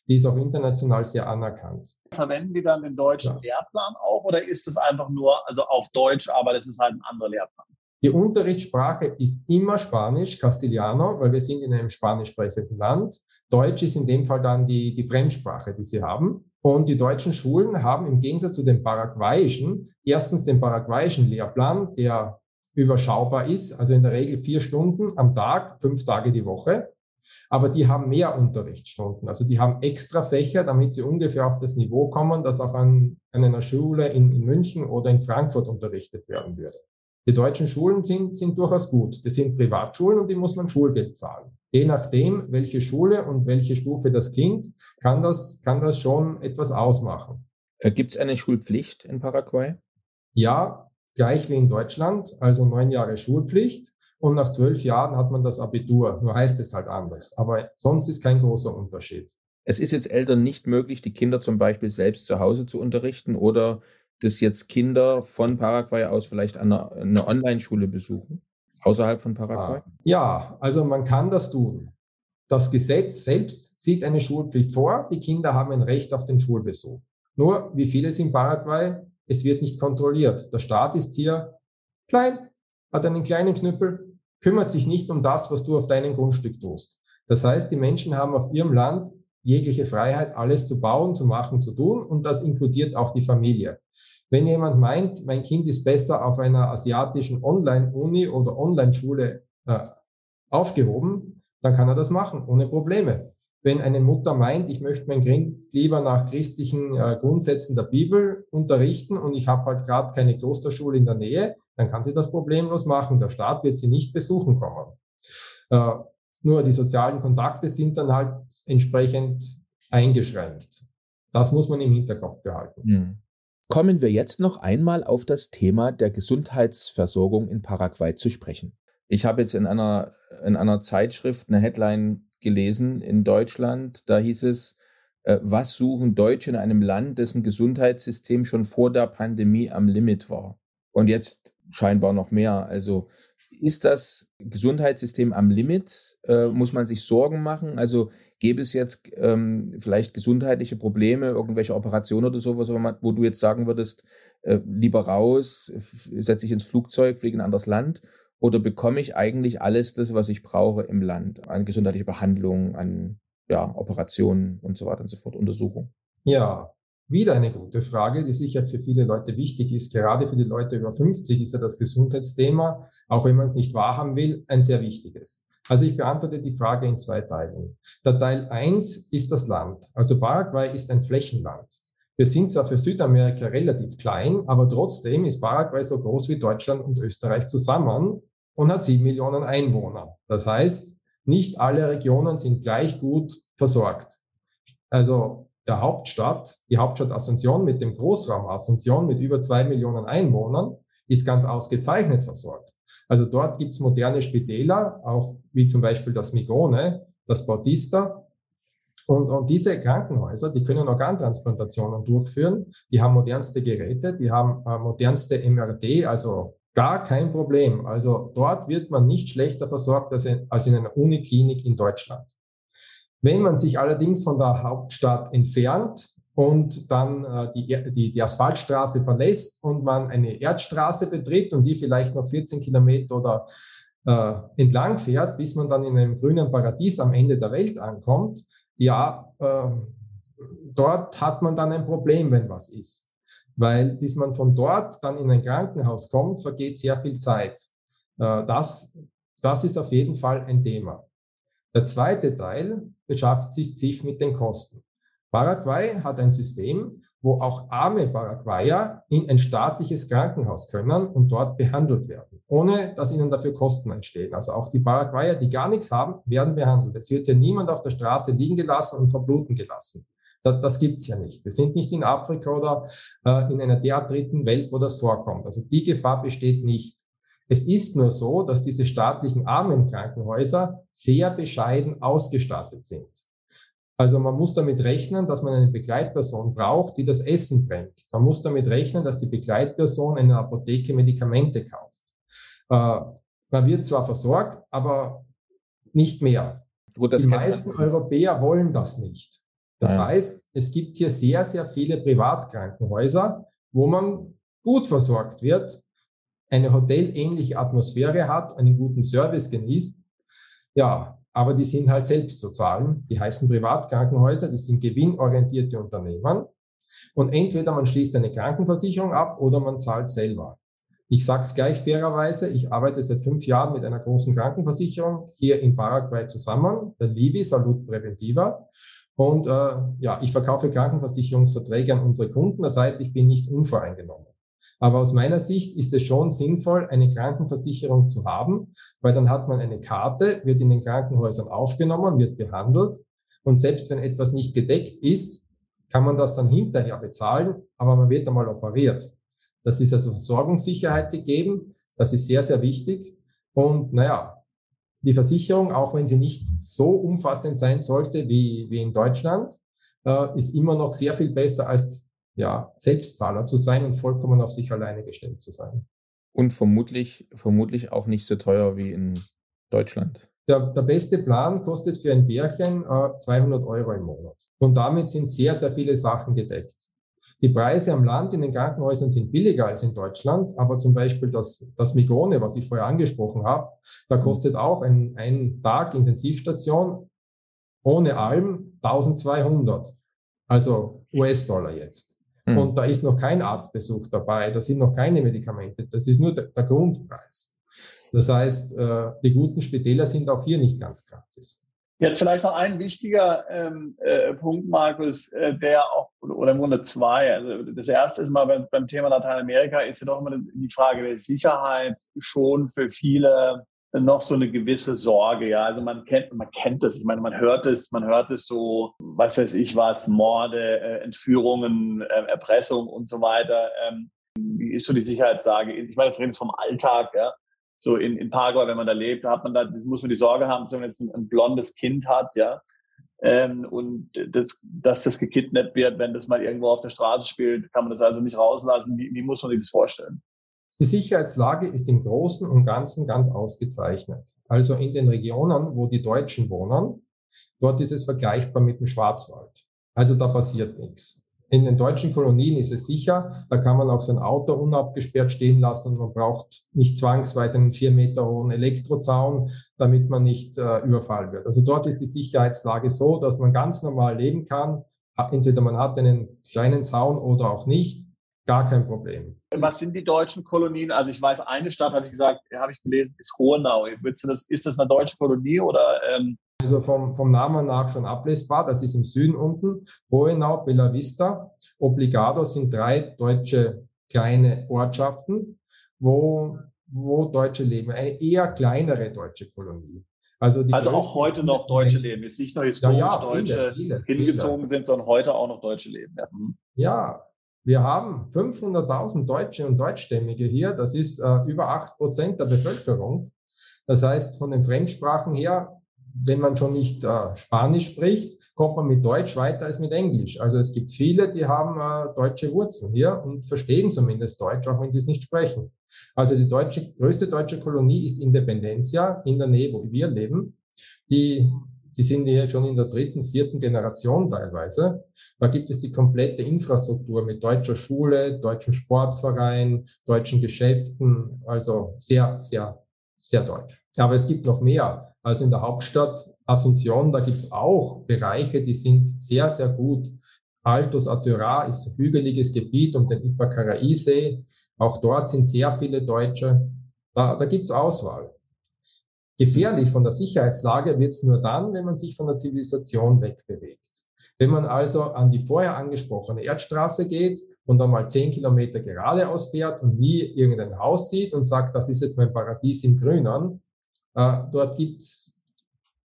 [SPEAKER 2] Die ist auch international sehr anerkannt.
[SPEAKER 3] Verwenden die dann den deutschen ja. Lehrplan auch oder ist es einfach nur, also auf Deutsch, aber das ist halt ein anderer Lehrplan?
[SPEAKER 2] Die Unterrichtssprache ist immer Spanisch, Castiliano, weil wir sind in einem spanisch sprechenden Land. Deutsch ist in dem Fall dann die, die Fremdsprache, die sie haben. Und die deutschen Schulen haben im Gegensatz zu den paraguayischen erstens den paraguayischen Lehrplan, der überschaubar ist, also in der Regel vier Stunden am Tag, fünf Tage die Woche. Aber die haben mehr Unterrichtsstunden. Also die haben extra Fächer, damit sie ungefähr auf das Niveau kommen, das auch an, an einer Schule in, in München oder in Frankfurt unterrichtet werden würde. Die deutschen Schulen sind, sind durchaus gut. Das sind Privatschulen und die muss man Schulgeld zahlen. Je nachdem, welche Schule und welche Stufe das Kind, kann das, kann das schon etwas ausmachen.
[SPEAKER 1] Äh, Gibt es eine Schulpflicht in Paraguay?
[SPEAKER 2] Ja, gleich wie in Deutschland, also neun Jahre Schulpflicht. Und nach zwölf Jahren hat man das Abitur. Nur heißt es halt anders. Aber sonst ist kein großer Unterschied.
[SPEAKER 1] Es ist jetzt Eltern nicht möglich, die Kinder zum Beispiel selbst zu Hause zu unterrichten oder dass jetzt Kinder von Paraguay aus vielleicht eine, eine Online-Schule besuchen, außerhalb von Paraguay? Ah,
[SPEAKER 2] ja, also man kann das tun. Das Gesetz selbst sieht eine Schulpflicht vor. Die Kinder haben ein Recht auf den Schulbesuch. Nur, wie viele es in Paraguay? Es wird nicht kontrolliert. Der Staat ist hier klein, hat einen kleinen Knüppel, kümmert sich nicht um das, was du auf deinem Grundstück tust. Das heißt, die Menschen haben auf ihrem Land jegliche Freiheit, alles zu bauen, zu machen, zu tun und das inkludiert auch die Familie. Wenn jemand meint, mein Kind ist besser auf einer asiatischen Online-Uni oder Online-Schule äh, aufgehoben, dann kann er das machen, ohne Probleme. Wenn eine Mutter meint, ich möchte mein Kind lieber nach christlichen äh, Grundsätzen der Bibel unterrichten und ich habe halt gerade keine Klosterschule in der Nähe, dann kann sie das problemlos machen. Der Staat wird sie nicht besuchen kommen. Äh, nur die sozialen Kontakte sind dann halt entsprechend eingeschränkt. Das muss man im Hinterkopf behalten. Mhm.
[SPEAKER 1] Kommen wir jetzt noch einmal auf das Thema der Gesundheitsversorgung in Paraguay zu sprechen. Ich habe jetzt in einer, in einer Zeitschrift eine Headline gelesen in Deutschland. Da hieß es, äh, was suchen Deutsche in einem Land, dessen Gesundheitssystem schon vor der Pandemie am Limit war? Und jetzt scheinbar noch mehr. Also ist das Gesundheitssystem am Limit? Äh, muss man sich Sorgen machen? Also gäbe es jetzt ähm, vielleicht gesundheitliche Probleme, irgendwelche Operationen oder sowas, wo du jetzt sagen würdest, äh, lieber raus, setze ich ins Flugzeug, fliege in ein anderes Land? Oder bekomme ich eigentlich alles das, was ich brauche im Land an gesundheitlicher Behandlung, an ja, Operationen und so weiter und so fort, Untersuchung?
[SPEAKER 2] Ja, wieder eine gute Frage, die sicher für viele Leute wichtig ist. Gerade für die Leute über 50 ist ja das Gesundheitsthema, auch wenn man es nicht wahrhaben will, ein sehr wichtiges. Also ich beantworte die Frage in zwei Teilen. Der Teil eins ist das Land. Also Paraguay ist ein Flächenland. Wir sind zwar für Südamerika relativ klein, aber trotzdem ist Paraguay so groß wie Deutschland und Österreich zusammen und hat sieben Millionen Einwohner. Das heißt, nicht alle Regionen sind gleich gut versorgt. Also der Hauptstadt, die Hauptstadt Asunción mit dem Großraum Asunción mit über zwei Millionen Einwohnern, ist ganz ausgezeichnet versorgt. Also dort gibt's moderne Spitäler, auch wie zum Beispiel das Migone, das Bautista. Und, und diese Krankenhäuser, die können Organtransplantationen durchführen. Die haben modernste Geräte, die haben äh, modernste MRT, also Gar kein Problem. Also dort wird man nicht schlechter versorgt als in, einer Uniklinik in Deutschland. Wenn man sich allerdings von der Hauptstadt entfernt und dann äh, die, die, die Asphaltstraße verlässt und man eine Erdstraße betritt und die vielleicht noch 14 Kilometer oder äh, entlang fährt, bis man dann in einem grünen Paradies am Ende der Welt ankommt, ja, äh, dort hat man dann ein Problem, wenn was ist weil bis man von dort dann in ein Krankenhaus kommt, vergeht sehr viel Zeit. Äh, das, das ist auf jeden Fall ein Thema. Der zweite Teil beschäftigt sich mit den Kosten. Paraguay hat ein System, wo auch arme Paraguayer in ein staatliches Krankenhaus können und dort behandelt werden, ohne dass ihnen dafür Kosten entstehen. Also auch die Paraguayer, die gar nichts haben, werden behandelt. Es wird hier niemand auf der Straße liegen gelassen und verbluten gelassen. Das, das gibt's ja nicht. Wir sind nicht in Afrika oder äh, in einer derart dritten Welt, wo das vorkommt. Also die Gefahr besteht nicht. Es ist nur so, dass diese staatlichen Armenkrankenhäuser sehr bescheiden ausgestattet sind. Also man muss damit rechnen, dass man eine Begleitperson braucht, die das Essen bringt. Man muss damit rechnen, dass die Begleitperson in einer Apotheke Medikamente kauft. Äh, man wird zwar versorgt, aber nicht mehr. Gut, die meisten Europäer wollen das nicht. Das ja. heißt, es gibt hier sehr, sehr viele Privatkrankenhäuser, wo man gut versorgt wird, eine hotelähnliche Atmosphäre hat, einen guten Service genießt. Ja, aber die sind halt selbst zu zahlen. Die heißen Privatkrankenhäuser, die sind gewinnorientierte Unternehmen. Und entweder man schließt eine Krankenversicherung ab oder man zahlt selber. Ich sage es gleich fairerweise, ich arbeite seit fünf Jahren mit einer großen Krankenversicherung hier in Paraguay zusammen, der Livi Salut Preventiva. Und äh, ja, ich verkaufe Krankenversicherungsverträge an unsere Kunden. Das heißt, ich bin nicht unvoreingenommen. Aber aus meiner Sicht ist es schon sinnvoll, eine Krankenversicherung zu haben, weil dann hat man eine Karte, wird in den Krankenhäusern aufgenommen, wird behandelt. Und selbst wenn etwas nicht gedeckt ist, kann man das dann hinterher bezahlen, aber man wird einmal operiert. Das ist also Versorgungssicherheit gegeben. Das ist sehr, sehr wichtig. Und naja, die Versicherung, auch wenn sie nicht so umfassend sein sollte wie, wie in Deutschland, äh, ist immer noch sehr viel besser als ja, Selbstzahler zu sein und vollkommen auf sich alleine gestellt zu sein.
[SPEAKER 1] Und vermutlich, vermutlich auch nicht so teuer wie in Deutschland.
[SPEAKER 2] Der, der beste Plan kostet für ein Bärchen äh, 200 Euro im Monat. Und damit sind sehr, sehr viele Sachen gedeckt. Die Preise am Land in den Krankenhäusern sind billiger als in Deutschland, aber zum Beispiel das, das Migone, was ich vorher angesprochen habe, da kostet auch ein, ein Tag Intensivstation ohne allem 1200, also US-Dollar jetzt. Mhm. Und da ist noch kein Arztbesuch dabei, da sind noch keine Medikamente, das ist nur der, der Grundpreis. Das heißt, äh, die guten Spitäler sind auch hier nicht ganz gratis.
[SPEAKER 3] Jetzt vielleicht noch ein wichtiger ähm, äh, Punkt, Markus, äh, der auch, oder im Grunde zwei. Also das erste ist mal beim, beim Thema Lateinamerika ist ja doch immer die Frage der Sicherheit schon für viele noch so eine gewisse Sorge. Ja, also man kennt, man kennt das. Ich meine, man hört es, man hört es so, was weiß ich was, Morde, äh, Entführungen, äh, Erpressung und so weiter. Ähm, wie ist so die Sicherheitslage? Ich meine, jetzt reden wir vom Alltag, ja. So in, in Paraguay, wenn man da lebt, hat man da, muss man die Sorge haben, dass man jetzt ein, ein blondes Kind hat, ja. Ähm, und das, dass das gekidnappt wird, wenn das mal irgendwo auf der Straße spielt, kann man das also nicht rauslassen. Wie, wie muss man sich das vorstellen?
[SPEAKER 2] Die Sicherheitslage ist im Großen und Ganzen ganz ausgezeichnet. Also in den Regionen, wo die Deutschen wohnen, dort ist es vergleichbar mit dem Schwarzwald. Also da passiert nichts. In den deutschen Kolonien ist es sicher, da kann man auch sein Auto unabgesperrt stehen lassen und man braucht nicht zwangsweise einen vier Meter hohen Elektrozaun, damit man nicht äh, überfallen wird. Also dort ist die Sicherheitslage so, dass man ganz normal leben kann. Entweder man hat einen kleinen Zaun oder auch nicht. Gar kein Problem.
[SPEAKER 3] Was sind die deutschen Kolonien? Also ich weiß, eine Stadt, habe ich gesagt, habe ich gelesen, ist Hohenau. Ist das eine deutsche Kolonie oder? Ähm
[SPEAKER 2] also vom, vom Namen nach schon ablesbar, das ist im Süden unten. Hohenau, Bella Vista, Obligado sind drei deutsche kleine Ortschaften, wo, wo Deutsche leben. Eine eher kleinere deutsche Kolonie.
[SPEAKER 3] Also, also auch heute noch Deutsche leben, jetzt nicht nur historisch ja, ja, Deutsche viele, viele, hingezogen viele. sind, sondern heute auch noch Deutsche leben.
[SPEAKER 2] Ja, mhm. ja wir haben 500.000 Deutsche und Deutschstämmige hier. Das ist äh, über acht Prozent der Bevölkerung. Das heißt, von den Fremdsprachen her, wenn man schon nicht äh, Spanisch spricht, kommt man mit Deutsch weiter als mit Englisch. Also es gibt viele, die haben äh, deutsche Wurzeln hier und verstehen zumindest Deutsch, auch wenn sie es nicht sprechen. Also die deutsche, größte deutsche Kolonie ist Independencia in der Nähe, wo wir leben. Die die sind ja schon in der dritten, vierten Generation teilweise. Da gibt es die komplette Infrastruktur mit deutscher Schule, deutschem Sportverein, deutschen Geschäften, also sehr, sehr, sehr deutsch. Aber es gibt noch mehr. Also in der Hauptstadt Asunción, da gibt es auch Bereiche, die sind sehr, sehr gut. Altos Atura ist ein hügeliges Gebiet um den Ipacaraí-See. Auch dort sind sehr viele Deutsche. Da, da gibt es Auswahl. Gefährlich von der Sicherheitslage wird es nur dann, wenn man sich von der Zivilisation wegbewegt. Wenn man also an die vorher angesprochene Erdstraße geht und einmal zehn Kilometer geradeaus fährt und nie irgendein Haus sieht und sagt, das ist jetzt mein Paradies im Grünen, dort gibt's,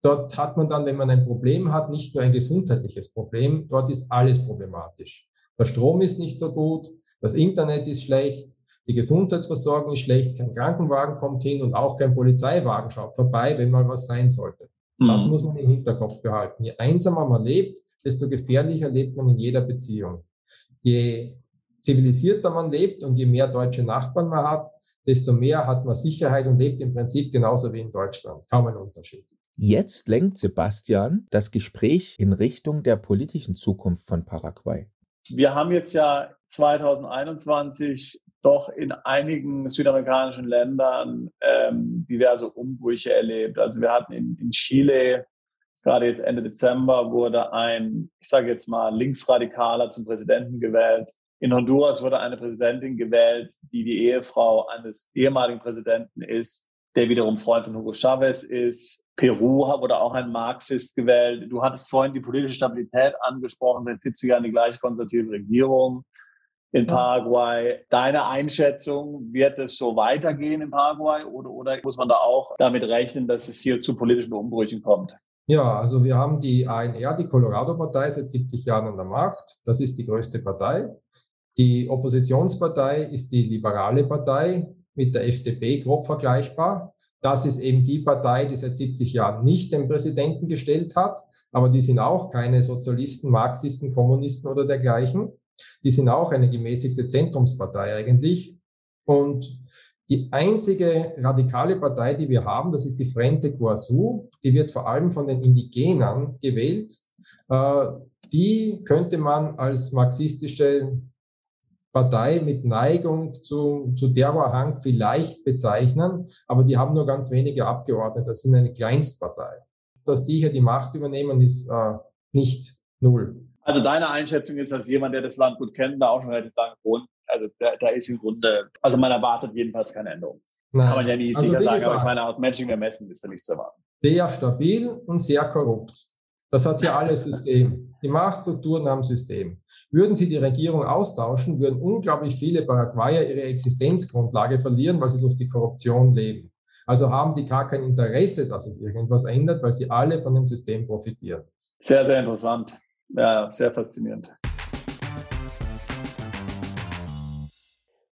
[SPEAKER 2] dort hat man dann, wenn man ein Problem hat, nicht nur ein gesundheitliches Problem, dort ist alles problematisch. Der Strom ist nicht so gut, das Internet ist schlecht, die Gesundheitsversorgung ist schlecht, kein Krankenwagen kommt hin und auch kein Polizeiwagen schaut vorbei, wenn mal was sein sollte. Mhm. Das muss man im Hinterkopf behalten. Je einsamer man lebt, desto gefährlicher lebt man in jeder Beziehung. Je zivilisierter man lebt und je mehr deutsche Nachbarn man hat, desto mehr hat man Sicherheit und lebt im Prinzip genauso wie in Deutschland. Kaum ein Unterschied.
[SPEAKER 1] Jetzt lenkt Sebastian das Gespräch in Richtung der politischen Zukunft von Paraguay.
[SPEAKER 3] Wir haben jetzt ja 2021 doch in einigen südamerikanischen Ländern ähm, diverse Umbrüche erlebt. Also wir hatten in, in Chile, gerade jetzt Ende Dezember, wurde ein, ich sage jetzt mal, Linksradikaler zum Präsidenten gewählt. In Honduras wurde eine Präsidentin gewählt, die die Ehefrau eines ehemaligen Präsidenten ist, der wiederum Freund von Hugo Chavez ist. Peru wurde auch ein Marxist gewählt. Du hattest vorhin die politische Stabilität angesprochen, in den 70er Jahren die gleich konservative Regierung in Paraguay. Deine Einschätzung, wird es so weitergehen in Paraguay oder, oder muss man da auch damit rechnen, dass es hier zu politischen Umbrüchen kommt?
[SPEAKER 2] Ja, also wir haben die ANR, die Colorado-Partei, seit 70 Jahren an der Macht. Das ist die größte Partei. Die Oppositionspartei ist die Liberale Partei mit der FDP grob vergleichbar. Das ist eben die Partei, die seit 70 Jahren nicht den Präsidenten gestellt hat, aber die sind auch keine Sozialisten, Marxisten, Kommunisten oder dergleichen. Die sind auch eine gemäßigte Zentrumspartei eigentlich. Und die einzige radikale Partei, die wir haben, das ist die Frente Guasu. Die wird vor allem von den Indigenern gewählt. Äh, die könnte man als marxistische Partei mit Neigung zu, zu Terrorhang vielleicht bezeichnen, aber die haben nur ganz wenige Abgeordnete. Das sind eine Kleinstpartei. Dass die hier die Macht übernehmen, ist äh, nicht null.
[SPEAKER 3] Also deine Einschätzung ist, dass jemand, der das Land gut kennt, da auch schon relativ lange wohnt, also da, da, ist im Grunde, also man erwartet jedenfalls keine Änderung. Nein. Kann man ja nie also sicher sagen, aber ich meine, aus menschlichem Ermessen ist da nichts zu erwarten.
[SPEAKER 2] sehr stabil und sehr korrupt. Das hat hier alles System. Die Machtstrukturen haben System. Würden sie die Regierung austauschen, würden unglaublich viele Paraguayer ihre Existenzgrundlage verlieren, weil sie durch die Korruption leben. Also haben die gar kein Interesse, dass sich irgendwas ändert, weil sie alle von dem System profitieren.
[SPEAKER 3] Sehr, sehr interessant. Ja, sehr faszinierend.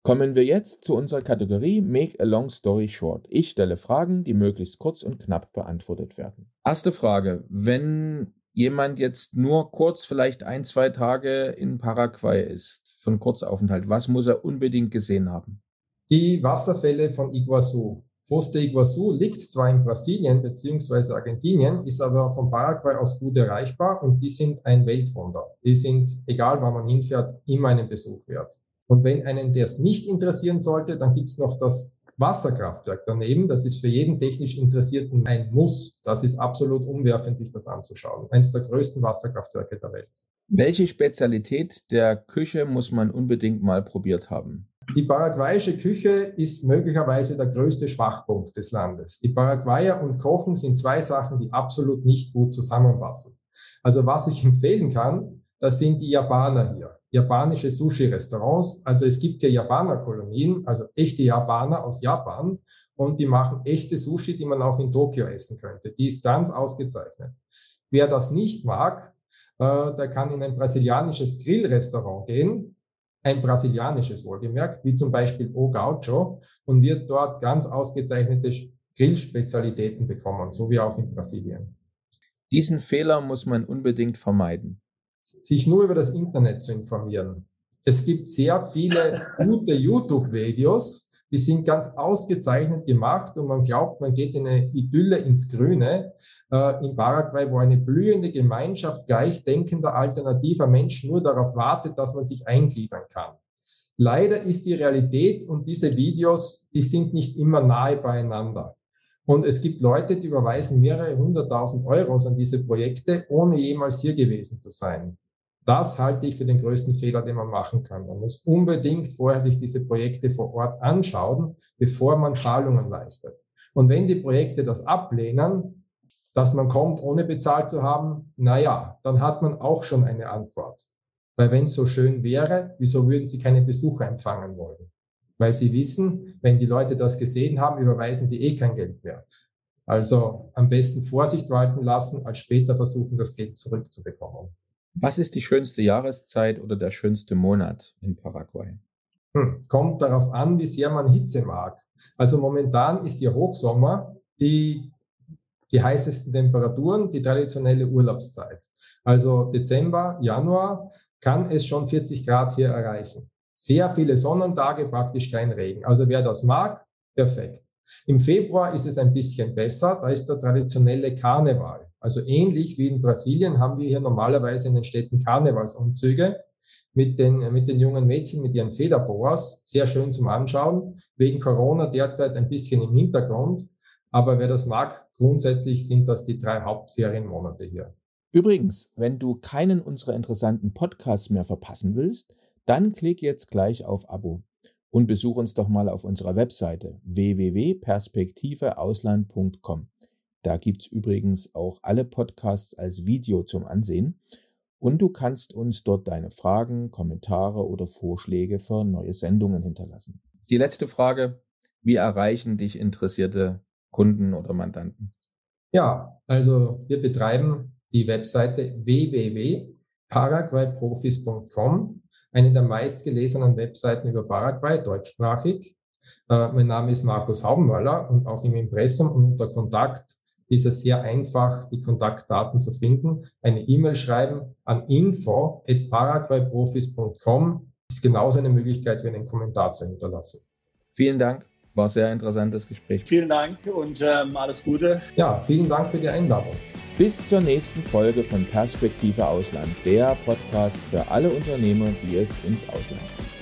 [SPEAKER 1] Kommen wir jetzt zu unserer Kategorie Make a Long Story Short. Ich stelle Fragen, die möglichst kurz und knapp beantwortet werden. Erste Frage. Wenn jemand jetzt nur kurz, vielleicht ein, zwei Tage in Paraguay ist, von Kurzaufenthalt, was muss er unbedingt gesehen haben?
[SPEAKER 2] Die Wasserfälle von Iguazu. Foz de Iguazu liegt zwar in Brasilien bzw. Argentinien, ist aber von Paraguay aus gut erreichbar und die sind ein Weltwunder. Die sind, egal wann man hinfährt, immer einen Besuch wert. Und wenn einen das nicht interessieren sollte, dann gibt's noch das Wasserkraftwerk daneben. Das ist für jeden technisch Interessierten ein Muss. Das ist absolut umwerfend, sich das anzuschauen. Eines der größten Wasserkraftwerke der Welt.
[SPEAKER 1] Welche Spezialität der Küche muss man unbedingt mal probiert haben?
[SPEAKER 2] Die paraguayische Küche ist möglicherweise der größte Schwachpunkt des Landes. Die Paraguayer und Kochen sind zwei Sachen, die absolut nicht gut zusammenpassen. Also was ich empfehlen kann, das sind die Japaner hier japanische Sushi-Restaurants. Also es gibt ja Japaner-Kolonien, also echte Japaner aus Japan und die machen echte Sushi, die man auch in Tokio essen könnte. Die ist ganz ausgezeichnet. Wer das nicht mag, äh, der kann in ein brasilianisches Grillrestaurant gehen, ein brasilianisches wohlgemerkt, wie zum Beispiel O Gaucho und wird dort ganz ausgezeichnete Grillspezialitäten bekommen, so wie auch in Brasilien.
[SPEAKER 1] Diesen Fehler muss man unbedingt vermeiden
[SPEAKER 2] sich nur über das Internet zu informieren. Es gibt sehr viele gute YouTube-Videos, die sind ganz ausgezeichnet gemacht und man glaubt, man geht in eine Idylle ins Grüne äh, in Paraguay, wo eine blühende Gemeinschaft gleichdenkender alternativer Menschen nur darauf wartet, dass man sich eingliedern kann. Leider ist die Realität und diese Videos, die sind nicht immer nahe beieinander. Und es gibt Leute, die überweisen mehrere hunderttausend Euros an diese Projekte, ohne jemals hier gewesen zu sein. Das halte ich für den größten Fehler, den man machen kann. Man muss unbedingt vorher sich diese Projekte vor Ort anschauen, bevor man Zahlungen leistet. Und wenn die Projekte das ablehnen, dass man kommt, ohne bezahlt zu haben, na ja, dann hat man auch schon eine Antwort. Weil wenn es so schön wäre, wieso würden sie keine Besucher empfangen wollen? Weil sie wissen, wenn die Leute das gesehen haben, überweisen sie eh kein Geld mehr. Also am besten Vorsicht walten lassen, als später versuchen, das Geld zurückzubekommen.
[SPEAKER 1] Was ist die schönste Jahreszeit oder der schönste Monat in Paraguay?
[SPEAKER 2] Hm, kommt darauf an, wie sehr man Hitze mag. Also momentan ist hier Hochsommer, die, die heißesten Temperaturen, die traditionelle Urlaubszeit. Also Dezember, Januar kann es schon 40 Grad hier erreichen. Sehr viele Sonnentage, praktisch kein Regen. Also wer das mag, perfekt. Im Februar ist es ein bisschen besser, da ist der traditionelle Karneval. Also ähnlich wie in Brasilien haben wir hier normalerweise in den Städten Karnevalsumzüge mit den, mit den jungen Mädchen, mit ihren Federboas. Sehr schön zum Anschauen. Wegen Corona derzeit ein bisschen im Hintergrund. Aber wer das mag, grundsätzlich sind das die drei Hauptferienmonate hier.
[SPEAKER 1] Übrigens, wenn du keinen unserer interessanten Podcasts mehr verpassen willst, dann klick jetzt gleich auf Abo und besuch uns doch mal auf unserer Webseite www.perspektiveausland.com. Da gibt's übrigens auch alle Podcasts als Video zum Ansehen und du kannst uns dort deine Fragen, Kommentare oder Vorschläge für neue Sendungen hinterlassen. Die letzte Frage, wie erreichen dich interessierte Kunden oder Mandanten?
[SPEAKER 2] Ja, also wir betreiben die Webseite www.paraguayprofis.com eine der meistgelesenen Webseiten über Paraguay, deutschsprachig. Äh, mein Name ist Markus Haubenwaller und auch im Impressum und unter Kontakt ist es sehr einfach, die Kontaktdaten zu finden. Eine E-Mail schreiben an info.paraguayprofis.com ist genauso eine Möglichkeit, wie einen Kommentar zu hinterlassen.
[SPEAKER 1] Vielen Dank. War sehr interessantes Gespräch.
[SPEAKER 3] Vielen Dank und ähm, alles Gute.
[SPEAKER 2] Ja, vielen Dank für die Einladung.
[SPEAKER 1] Bis zur nächsten Folge von Perspektive Ausland, der Podcast für alle Unternehmer, die es ins Ausland ziehen.